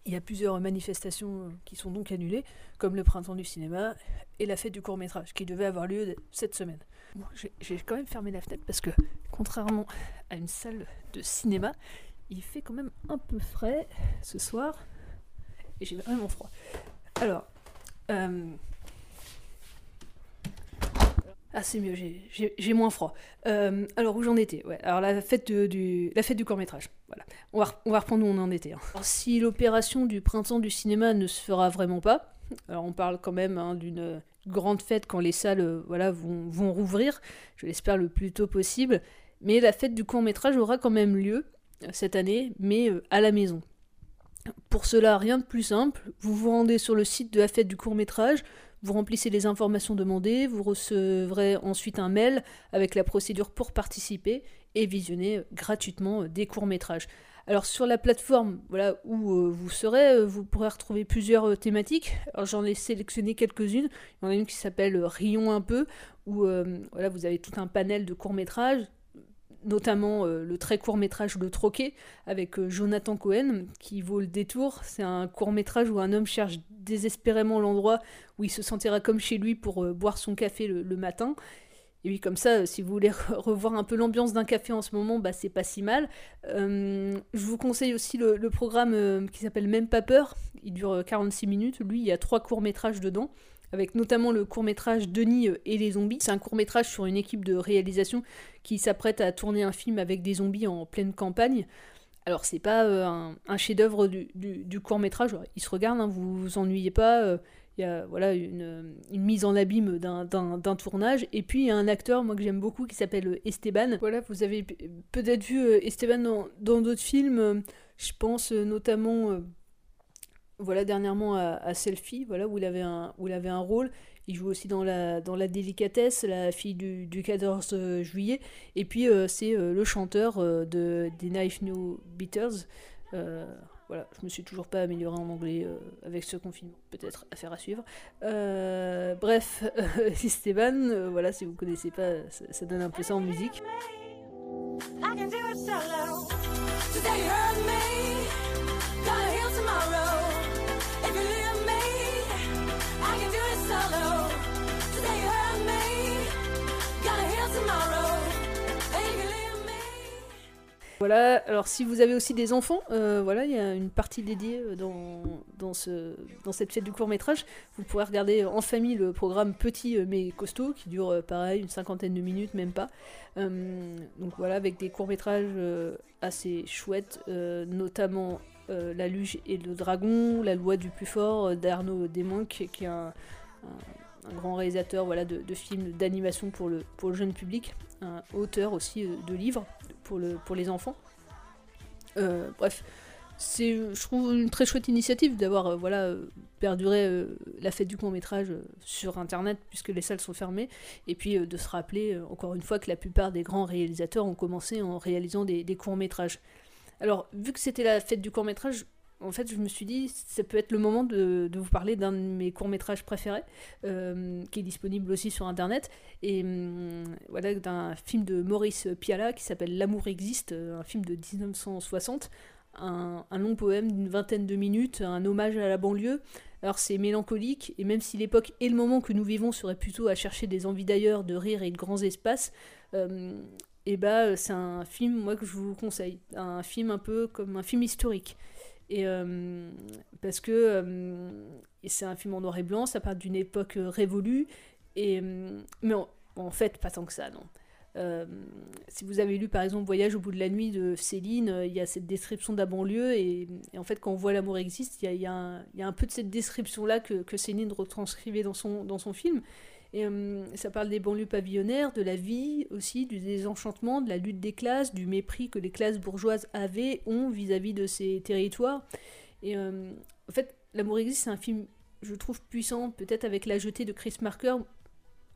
S19: Il y a plusieurs manifestations euh, qui sont donc annulées, comme le printemps du cinéma et la fête du court métrage, qui devait avoir lieu cette semaine. Bon, j'ai- quand même fermé la fenêtre parce que, contrairement
S2: à une salle de cinéma. Il fait quand même un peu frais ce soir. Et j'ai vraiment froid. Alors, euh, ah, c'est mieux, j'ai- moins froid. Euh, alors, où j'en étais? Alors, la fête, du, du court-métrage. Voilà. On va, reprendre où on en était. hein. Si l'opération du printemps du cinéma ne se fera vraiment pas, alors on parle quand même hein, d'une grande fête quand les salles euh, voilà, vont, vont rouvrir, je l'espère le plus tôt possible, mais la fête du court-métrage aura quand même lieu euh, cette année, mais euh, à la maison. Pour cela, rien de plus simple. Vous vous rendez sur le site de la fête du court métrage, vous remplissez les informations demandées, vous recevrez ensuite un mail avec la procédure pour participer et visionner gratuitement des courts métrages. Alors sur la plateforme voilà, où euh, vous serez, euh, vous pourrez retrouver plusieurs euh, thématiques. J'en ai sélectionné quelques-unes. Il y en a une qui s'appelle Rions un peu, où voilà, vous avez tout un panel de courts métrages notamment euh, le très court métrage Le Troquet avec euh, Jonathan Cohen qui vaut le détour. C'est un court métrage où un homme cherche désespérément l'endroit où il se sentira comme chez lui pour euh, boire son café le, matin. Et oui, comme ça, si vous voulez re- revoir un peu l'ambiance d'un café en ce moment, bah, c'est pas si mal. Je vous conseille aussi le, le programme qui s'appelle Même pas peur. Il dure euh, 46 minutes. Lui, il y a trois courts-métrages dedans avec notamment le court-métrage Denis euh, et les zombies. C'est un court-métrage sur une équipe de réalisation qui s'apprête à tourner un film avec des zombies en pleine campagne. Alors c'est pas euh, un, chef-d'œuvre du, court-métrage, il se regarde, hein, vous vous ennuyez pas. euh, Il y a voilà, une, une mise en abîme d'un- tournage. Et puis il y a un acteur, moi que j'aime beaucoup, qui s'appelle Esteban. Voilà, vous avez peut-être vu Esteban dans d'autres films. je pense notamment voilà dernièrement à, Selfie, voilà où il avait un où il avait un rôle. Il joue aussi dans la dans la délicatesse, la fille du, du 14 juillet. Et puis euh, c'est euh, le chanteur euh, de des Knife New Beaters. Euh, voilà, je me suis toujours pas amélioré en anglais euh, avec ce confinement. Peut-être affaire à suivre. Euh, bref, Esteban, euh, voilà, si vous connaissez pas, ça, donne un peu ça en musique. Voilà, alors si vous avez aussi des enfants, euh, voilà, il y a une partie dédiée euh, dans, dans, ce, dans cette fête du court métrage. Vous pourrez regarder en famille le programme Petit euh, mais costaud qui dure euh, pareil une cinquantaine de minutes, même pas. Euh, donc voilà, avec des courts métrages assez chouettes, euh, notamment euh, La Luge et le Dragon, La Loi du plus fort euh, d'Arnaud Desmonques, qui est un, grand réalisateur voilà, de, de films d'animation pour le, pour le jeune public, un auteur aussi euh, de livres pour, le, pour les enfants. Euh, bref, c'est, je trouve, une très chouette initiative d'avoir euh, voilà, euh, perduré la fête du court métrage euh, sur Internet puisque les salles sont fermées, et puis de se rappeler encore une fois que la plupart des grands réalisateurs ont commencé en réalisant des, des courts métrages. Alors, vu que c'était la fête du court métrage, en fait, je me suis dit, ça peut être le moment de, vous parler d'un de mes courts-métrages préférés, euh, qui est disponible aussi sur Internet, et hum, voilà, d'un film de Maurice Piala qui s'appelle L'amour existe, euh, un film de 1960, un, long poème d'une vingtaine de minutes, un hommage à la banlieue. Alors c'est mélancolique, et même si l'époque et le moment que nous vivons seraient plutôt à chercher des envies d'ailleurs, de rire et de grands espaces, euh, et bah c'est un film moi que je vous conseille, un film un peu comme un film historique. Et euh, parce que euh, c'est un film en noir et blanc, ça parle d'une époque euh, révolue, et, mais en, fait pas tant que ça, non. Si vous avez lu par exemple Voyage au bout de la nuit de Céline, il y a cette description de banlieue, et, en fait quand on voit l'amour existe, il y a, un, peu de cette description-là que, que Céline retranscrivait dans son, dans son film. Et euh, ça parle des banlieues pavillonnaires, de la vie aussi, du désenchantement, de la lutte des classes, du mépris que les classes bourgeoises avaient, ont vis-à-vis de ces territoires. Et euh, en fait, L'amour existe, c'est un film, je trouve, puissant, peut-être avec la jetée de Chris Marker,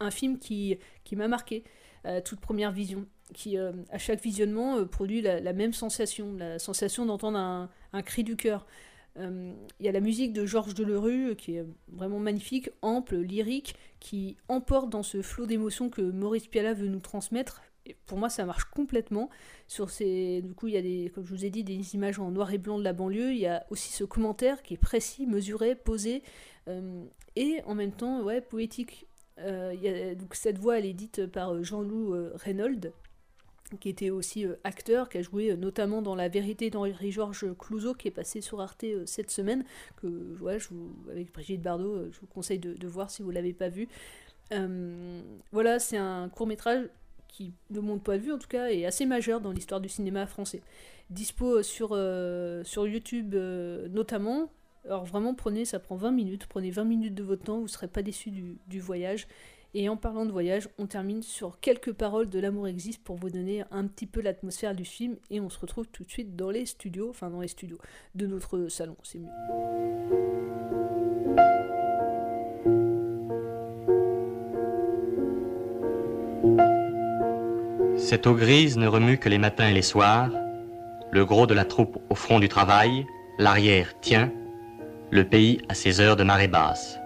S2: un film qui, qui m'a marqué à toute première vision, qui euh, à chaque visionnement euh, produit la, la même sensation, la sensation d'entendre un, un cri du cœur. Euh, Il y a la musique de Georges Delerue euh, qui est vraiment magnifique, ample, lyrique, qui emporte dans ce flot d'émotions que Maurice Piala veut nous transmettre. Et pour moi, ça marche complètement. Sur ces, du coup, il y a des, comme je vous ai dit, des images en noir et blanc de la banlieue. Il y a aussi ce commentaire qui est précis, mesuré, posé, euh, et en même temps, ouais, poétique. Donc cette voix, elle est dite par Jean-Loup Reynolds. Qui était aussi euh, acteur, qui a joué euh, notamment dans La vérité d'Henri-Georges Clouzot, qui est passé sur Arte euh, cette semaine, que ouais, je vous, avec Brigitte Bardot, je vous conseille de, voir si vous ne l'avez pas vu. Voilà, c'est un court métrage qui, de mon point de vue en tout cas, est assez majeur dans l'histoire du cinéma français. Dispo sur, sur YouTube notamment. Alors vraiment, prenez, ça prend 20 minutes, prenez 20 minutes de votre temps, vous ne serez pas déçus du, du voyage. Et en parlant de voyage, on termine sur quelques paroles de L'amour existe pour vous donner un petit peu l'atmosphère du film et on se retrouve tout de suite dans les studios, enfin dans les studios de notre salon, c'est mieux.
S20: Cette eau grise ne remue que les matins et les soirs. Le gros de la troupe au front du travail, l'arrière tient, le pays à ses heures de marée basse.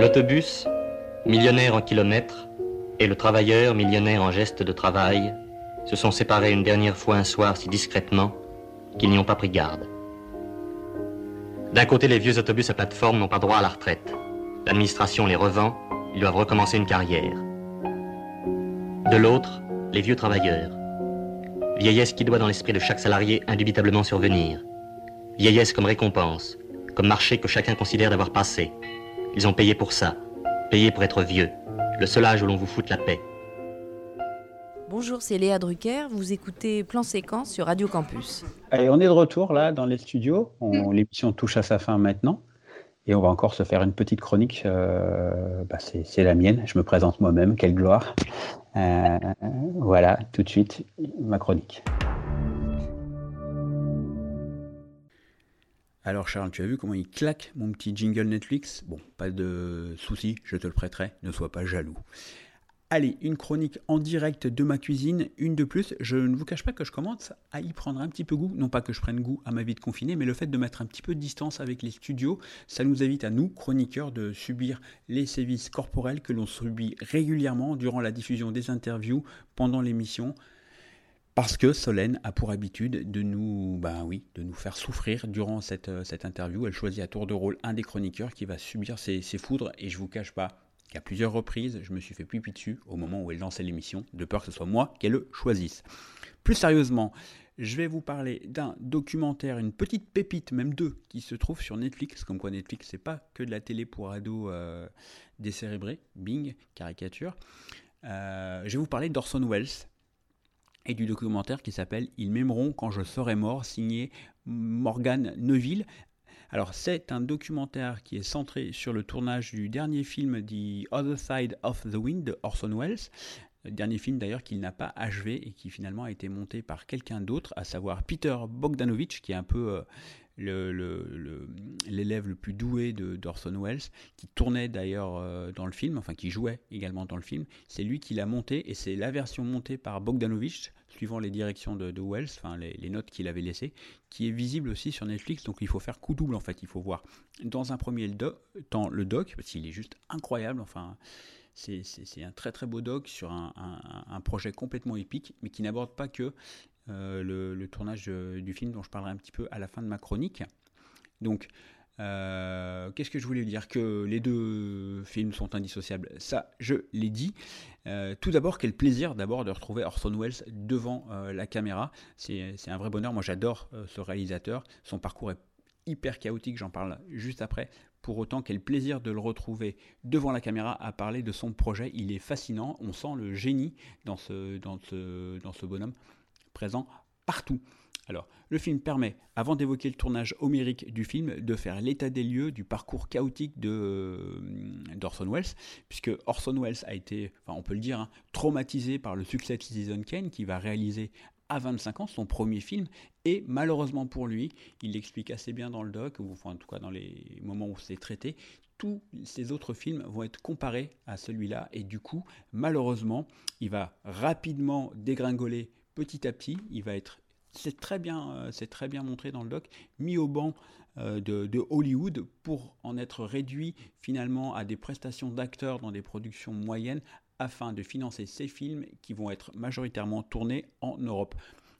S20: L'autobus, millionnaire en kilomètres, et le travailleur, millionnaire en gestes de travail, se sont séparés une dernière fois un soir si discrètement qu'ils n'y ont pas pris garde. D'un côté, les vieux autobus à plateforme n'ont pas droit à la retraite. L'administration les revend, ils doivent recommencer une carrière. De l'autre, les vieux travailleurs. Vieillesse qui doit dans l'esprit de chaque salarié indubitablement survenir. Vieillesse comme récompense, comme marché que chacun considère d'avoir passé. Ils ont payé pour ça, payé pour être vieux, le seul âge où l'on vous foute la paix.
S21: Bonjour, c'est Léa Drucker. Vous écoutez Plan Séquence sur Radio Campus.
S9: Allez, on est de retour là dans les studios. On- L'émission touche à sa fin maintenant. Et on va encore se faire une petite chronique. euh, bah, c'est c'est la mienne. Je me présente moi-même. Quelle gloire. Euh, voilà, tout de suite, ma chronique.
S22: Alors Charles, tu as vu comment il claque mon petit jingle Netflix? Bon, pas de souci, je te le prêterai, ne sois pas jaloux. Allez, une chronique en direct de ma cuisine, une de plus. Je ne vous cache pas que je commence à y prendre un petit peu goût. Non pas que je prenne goût à ma vie de confiné, mais le fait de mettre un petit peu de distance avec les studios, ça nous évite à nous, chroniqueurs, de subir les sévices corporels que l'on subit régulièrement durant la diffusion des interviews pendant l'émission. Parce que Solène a pour habitude de nous, ben oui, de nous faire souffrir durant cette, euh, cette interview. Elle choisit à tour de rôle un des chroniqueurs qui va subir ces, ces foudres. Et je vous cache pas qu'à plusieurs reprises, je me suis fait pipi dessus au moment où elle lançait l'émission, de peur que ce soit moi qu'elle le choisisse. Plus sérieusement, je vais vous parler d'un documentaire, une petite pépite, même deux, qui se trouve sur Netflix. Comme quoi Netflix, c'est pas que de la télé pour ados euh, décérébrés. Bing, caricature. Euh, je vais vous parler d'Orson Welles et du documentaire qui s'appelle Ils m'aimeront quand je serai mort, signé Morgan Neuville. Alors c'est un documentaire qui est centré sur le tournage du dernier film The Other Side of the Wind de Orson Welles. Le dernier film d'ailleurs qu'il n'a pas achevé et qui finalement a été monté par quelqu'un d'autre, à savoir Peter Bogdanovich, qui est un peu euh, l'élève le, plus doué d'Orson Welles, qui tournait d'ailleurs euh, dans le film, enfin qui jouait également dans le film. C'est lui qui l'a monté et c'est la version montée par Bogdanovich, suivant les directions de, de Wells, enfin les, notes qu'il avait laissées, qui est visible aussi sur Netflix. Donc il faut faire coup double en fait. Il faut voir dans un premier temps le doc, parce qu'il est juste incroyable. Enfin, c'est un très très beau doc sur un, un- projet complètement épique, mais qui n'aborde pas que le, le tournage euh, du film dont je parlerai un petit peu à la fin de ma chronique. Donc, euh, qu'est-ce que je voulais dire? Que les deux films sont indissociables, ça je l'ai dit. Euh, tout d'abord, quel plaisir d'abord de retrouver Orson Welles devant euh, la caméra. C'est un vrai bonheur. Moi j'adore euh, ce réalisateur. Son parcours est hyper chaotique, j'en parle juste après. Pour autant, quel plaisir de le retrouver devant la caméra à parler de son projet. Il est fascinant. On sent le génie dans ce bonhomme présent partout. Alors, le film permet, avant d'évoquer le tournage homérique du film, de faire l'état des lieux du parcours chaotique euh, d'Orson Welles, puisque Orson Welles a été, enfin on peut le dire, hein, traumatisé par le succès de Citizen Kane, qui va réaliser à 25 ans son premier film, et malheureusement pour lui, il l'explique assez bien dans le doc, ou en tout cas dans les moments où c'est traité, tous ces autres films vont être comparés à celui-là, et du coup, malheureusement, il va rapidement dégringoler petit à petit, il va être c'est très bien, euh, c'est très bien montré dans le doc, mis au banc euh, de, Hollywood pour en être réduit finalement à des prestations d'acteurs dans des productions moyennes afin de financer ces films qui vont être majoritairement tournés en Europe.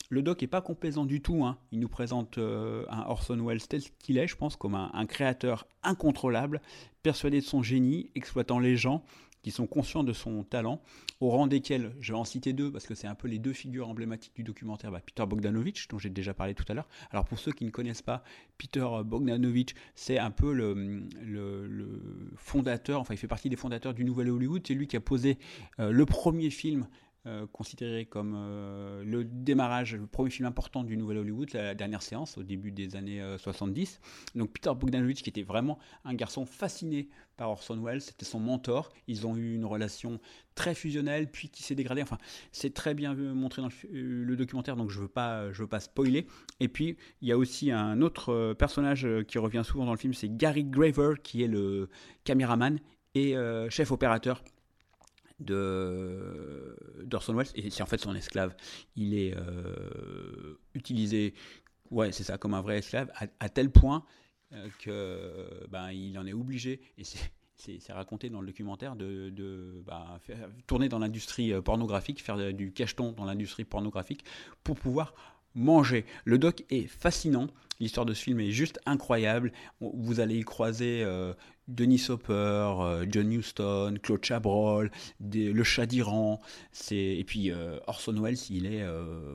S22: Le doc est pas complaisant du tout. hein. Il nous présente euh, un Orson Welles tel qu'il est, je pense, comme un créateur incontrôlable, persuadé de son génie, exploitant les gens qui sont conscients de son talent, au rang desquels, je vais en citer deux, parce que c'est un peu les deux figures emblématiques du documentaire, bah, Peter Bogdanovich, dont j'ai déjà parlé tout à l'heure. Alors pour ceux qui ne connaissent pas, Peter Bogdanovich, c'est un peu le, le- fondateur, enfin il fait partie des fondateurs du Nouvel Hollywood, c'est lui qui a posé euh, le premier film euh, considéré comme euh, le démarrage, le premier film important du Nouvel Hollywood, la dernière séance au début des années euh, 70. Donc Peter Bogdanovich, qui était vraiment un garçon fasciné par Orson Welles, c'était son mentor. Ils ont eu une relation très fusionnelle, puis qui s'est dégradée. Enfin, c'est très bien montré dans le, euh, le documentaire, donc je veux pas, je veux pas spoiler. Et puis il y a aussi un autre personnage qui revient souvent dans le film, c'est Gary Graver, qui est le caméraman et chef opérateur de d'Orson Welles et c'est en fait son esclave. Il est euh, utilisé, ouais, c'est ça, comme un vrai esclave, à, tel point euh, que ben il en est obligé et c'est c'est raconté dans le documentaire de, de ben, faire- tourner dans l'industrie euh, pornographique, faire du cacheton dans l'industrie pornographique pour pouvoir manger. Le doc est fascinant. L'histoire de ce film est juste incroyable. Vous allez y croiser euh, Denis Hopper, euh, John Huston, Claude Chabrol, le chat d'Iran. Et puis euh, Orson Welles, il est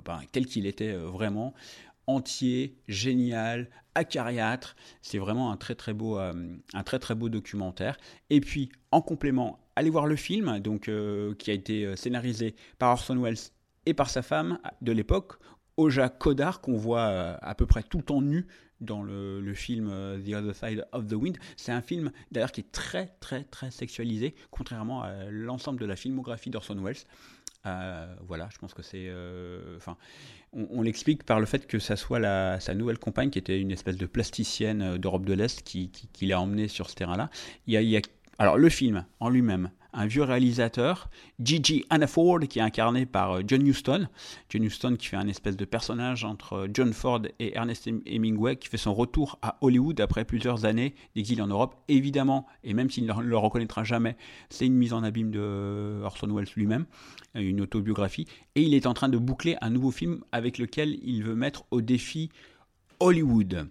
S22: ben, tel qu'il était vraiment entier, génial, acariâtre. C'est vraiment un très très beau, un très très beau documentaire. Et puis en complément, allez voir le film, donc qui a été scénarisé par Orson Welles et par sa femme de l'époque, Oja Kodar, qu'on voit euh, à peu près tout le temps nu dans le, film euh, The Other Side of the Wind. C'est un film d'ailleurs qui est très très très sexualisé, contrairement à l'ensemble de la filmographie d'Orson Welles. Euh, voilà, je pense que c'est. Enfin, on, l'explique par le fait que ça soit sa nouvelle compagne, qui était une espèce de plasticienne d'Europe de l'Est, qui, l'a emmené sur ce terrain-là. Il y a- alors, le film en lui-même, un vieux réalisateur, Gigi Hannaford, qui est incarné par euh, John Huston. John Huston qui fait un espèce de personnage entre euh, John Ford et Ernest Hem- Hemingway, qui fait son retour à Hollywood après plusieurs années d'exil en Europe. Évidemment, et même s'il ne le reconnaîtra jamais, c'est une mise en abîme de Orson Welles lui-même, euh, une autobiographie. Et il est en train de boucler un nouveau film avec lequel il veut mettre au défi Hollywood.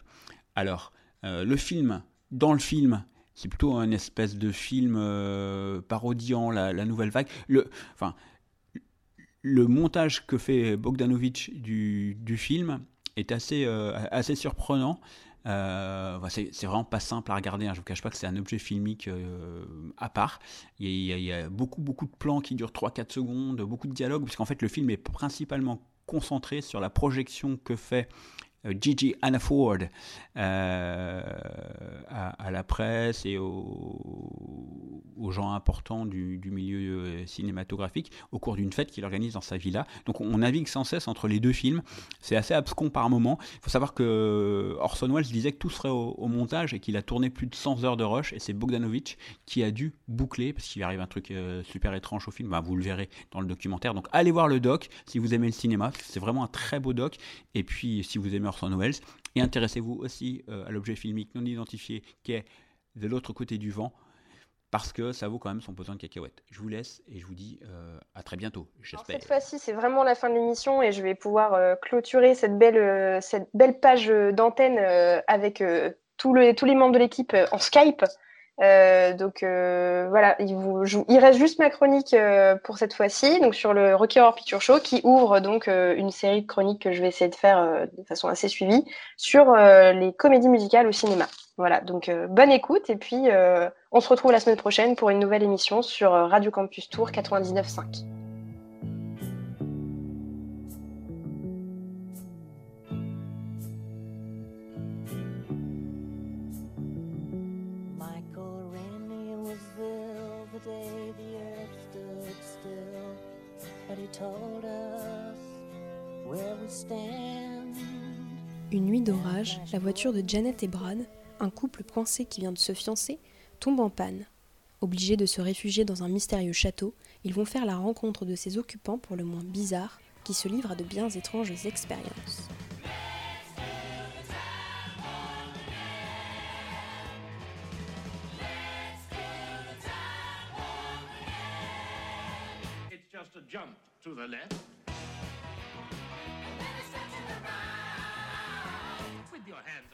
S22: Alors, euh, le film, dans le film, c'est plutôt un espèce de film euh, parodiant la, nouvelle vague. Le, enfin, le montage que fait Bogdanovich du, film est assez, euh, assez surprenant. Euh, c'est vraiment pas simple à regarder. hein. Je vous cache pas que c'est un objet filmique euh, à part. Il y, a, beaucoup, beaucoup de plans qui durent 3-4 secondes, beaucoup de dialogues, puisqu'en fait le film est principalement concentré sur la projection que fait Gigi Hannaford euh, à, la presse et aux, gens importants du, milieu euh, cinématographique au cours d'une fête qu'il organise dans sa villa. Donc on navigue sans cesse entre les deux films. C'est assez abscon par moment. Il faut savoir que Orson Welles disait que tout serait au, au montage et qu'il a tourné plus de 100 heures de rush et c'est Bogdanovich qui a dû boucler parce qu'il arrive un truc euh, super étrange au film. Bah, vous le verrez dans le documentaire. Donc allez voir le doc si vous aimez le cinéma. C'est vraiment un très beau doc. Et puis si vous aimez Orson Welles et intéressez-vous aussi euh, à l'objet filmique non identifié qui est de l'autre côté du vent parce que ça vaut quand même son pesant de cacahuètes. Je vous laisse et je vous dis euh, à très bientôt, j'espère.
S8: Cette fois-ci, c'est vraiment la fin de l'émission et je vais pouvoir euh, clôturer cette belle, euh, cette belle page d'antenne avec tous les, tous les membres de l'équipe en Skype. Euh, donc euh, voilà, il, vous, je- il reste juste ma chronique euh, pour cette fois-ci, donc sur le Rocky Horror Picture Show, qui ouvre donc une série de chroniques que je vais essayer de faire de façon assez suivie sur les comédies musicales au cinéma. Voilà, donc euh, bonne écoute et puis euh, on se retrouve la semaine prochaine pour une nouvelle émission sur Radio Campus Tour 99.5.
S10: d'orage, la voiture de Janet et Brad, un couple coincé qui vient de se fiancer, tombe en panne. Obligés de se réfugier dans un mystérieux château, ils vont faire la rencontre de ses occupants pour le moins bizarres, qui se livrent à de bien étranges expériences.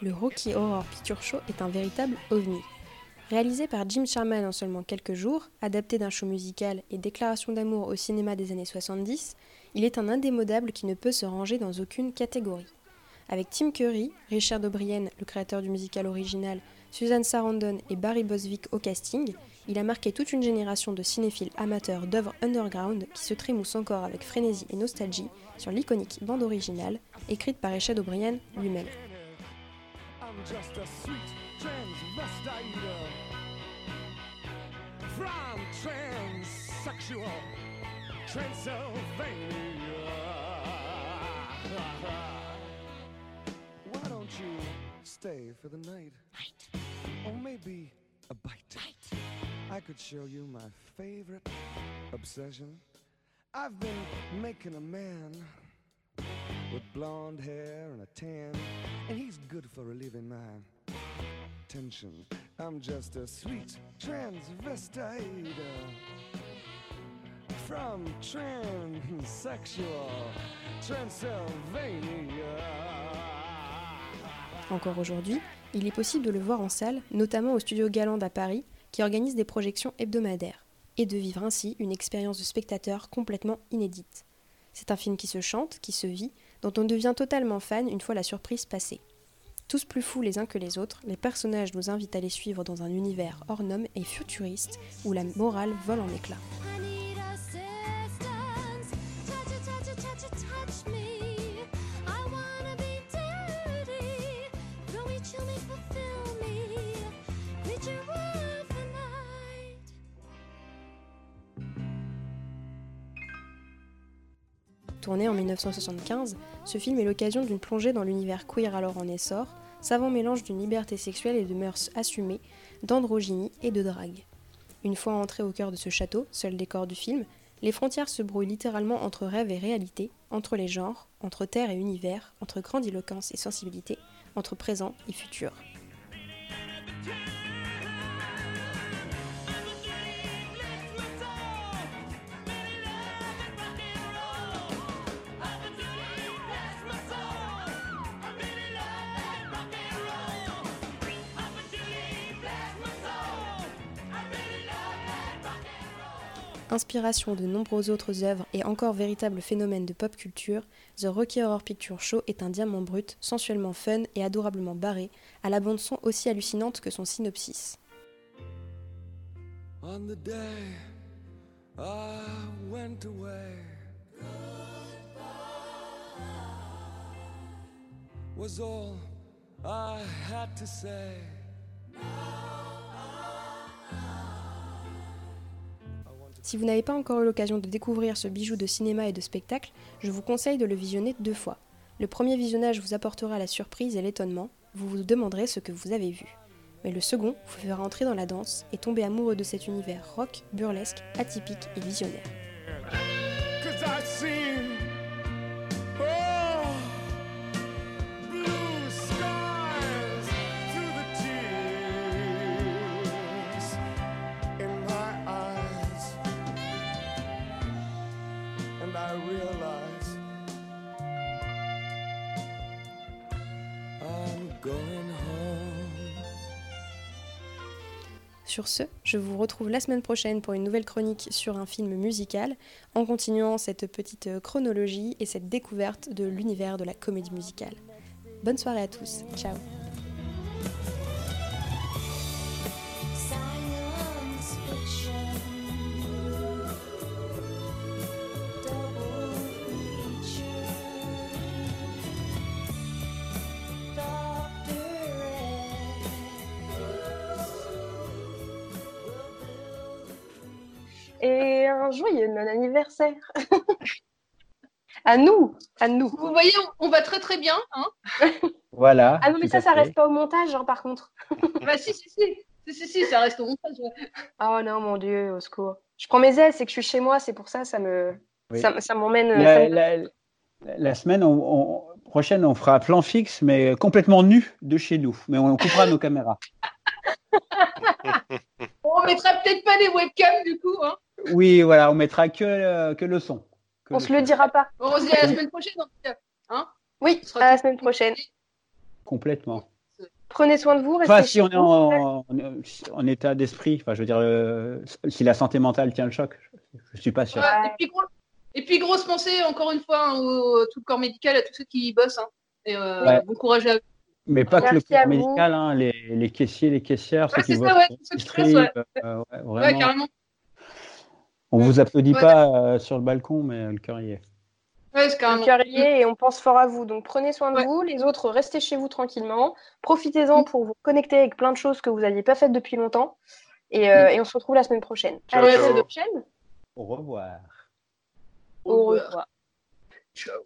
S10: Le Rocky Horror Picture Show est un véritable ovni. Réalisé par Jim Sherman en seulement quelques jours, adapté d'un show musical et déclaration d'amour au cinéma des années 70, il est un indémodable qui ne peut se ranger dans aucune catégorie. Avec Tim Curry, Richard O'Brien, le créateur du musical original, Susan Sarandon et Barry Boswick au casting, il a marqué toute une génération de cinéphiles amateurs d'œuvres underground qui se trémoussent encore avec frénésie et nostalgie sur l'iconique bande originale, écrite par Richard O'Brien lui-même.
S23: I'm just a sweet transvestite from transsexual Transylvania. Why don't you stay for the night? Or maybe a bite. I could show you my favorite obsession. I've been making a man with blonde hair and a tan, and he's good for relieving my tension. I'm just a sweet transvestite uh, from transsexual Transylvania.
S10: Encore aujourd'hui, il est possible de le voir en salle, notamment au Studio Galande à Paris, qui organise des projections hebdomadaires, et de vivre ainsi une expérience de spectateur complètement inédite. C'est un film qui se chante, qui se vit, dont on devient totalement fan une fois la surprise passée. Tous plus fous les uns que les autres, les personnages nous invitent à les suivre dans un univers hors norme et futuriste où la morale vole en éclats. Tourné en 1975, ce film est l'occasion d'une plongée dans l'univers queer alors en essor, savant mélange d'une liberté sexuelle et de mœurs assumées, d'androgynie et de drague. Une fois entré au cœur de ce château, seul décor du film, les frontières se brouillent littéralement entre rêve et réalité, entre les genres, entre terre et univers, entre grandiloquence et sensibilité, entre présent et futur. Inspiration de nombreuses autres œuvres et encore véritable phénomène de pop culture, The Rocky Horror Picture Show est un diamant brut, sensuellement fun et adorablement barré, à la bande son aussi hallucinante que son synopsis. Si vous n'avez pas encore eu l'occasion de découvrir ce bijou de cinéma et de spectacle, je vous conseille de le visionner deux fois. Le premier visionnage vous apportera la surprise et l'étonnement, vous vous demanderez ce que vous avez vu. Mais le second vous fera entrer dans la danse et tomber amoureux de cet univers rock, burlesque, atypique et visionnaire. Sur ce, je vous retrouve la semaine prochaine pour une nouvelle chronique sur un film musical, en continuant cette petite euh, chronologie et cette découverte de l'univers de la comédie musicale. Bonne soirée à tous, ciao
S8: 15 anniversaire. à nous, à nous.
S6: Vous voyez, on, va très très bien. Hein.
S9: Voilà.
S8: Ah non, mais ça, ça reste pas au montage, genre, par contre.
S6: bah si, si, si. Si, si, ça reste au montage. Ouais.
S8: Ah oh non, mon Dieu, au secours. Je prends mes ailes, c'est que je suis chez moi, c'est pour ça, ça me, ça, m'emmène.
S9: La, semaine prochaine, on fera un plan fixe, mais complètement nu de chez nous. Mais on coupera nos caméras.
S6: on ne mettra peut-être pas les webcams du coup. Hein.
S9: Oui, voilà, on mettra que, euh, que le son. Que
S8: On se le dira pas.
S6: Bon, on se dit à la semaine prochaine. Hein
S8: Oui, à la semaine prochaine.
S9: Complètement.
S8: Prenez soin de vous. Restez
S9: Enfin, si on est
S8: vous.
S9: en, en- en état d'esprit, enfin, je veux dire, euh, si la santé mentale tient le choc, je, je suis pas sûr.
S6: Ouais, et, puis, gros- et puis, grosse pensée, encore une fois, hein, au tout le corps médical, à tous ceux qui y bossent. hein. Et euh,
S9: Ouais.
S6: bon courage à eux.
S9: Mais pas que le corps
S6: vous.
S9: médical, hein, les, les caissiers, les caissières,
S6: Ouais,
S9: ceux qui
S6: c'est
S9: bossent
S6: ça, ouais, ceux qui
S9: l'industrie,
S6: bossent, ouais.
S9: euh, ouais,
S6: carrément.
S9: On vous applaudit
S6: Ouais.
S9: pas euh, sur le balcon, mais le cœur y est.
S6: Ouais, c'est carrément.
S8: Le cœur y est et on pense fort à vous. Donc prenez soin de vous. Les autres, restez chez vous tranquillement. Profitez-en pour vous connecter avec plein de choses que vous n'aviez pas faites depuis longtemps. Et, euh, et on se retrouve la semaine prochaine.
S9: Ciao,
S8: Allez, à la semaine prochaine.
S9: Au revoir.
S8: Au revoir.
S6: Ciao.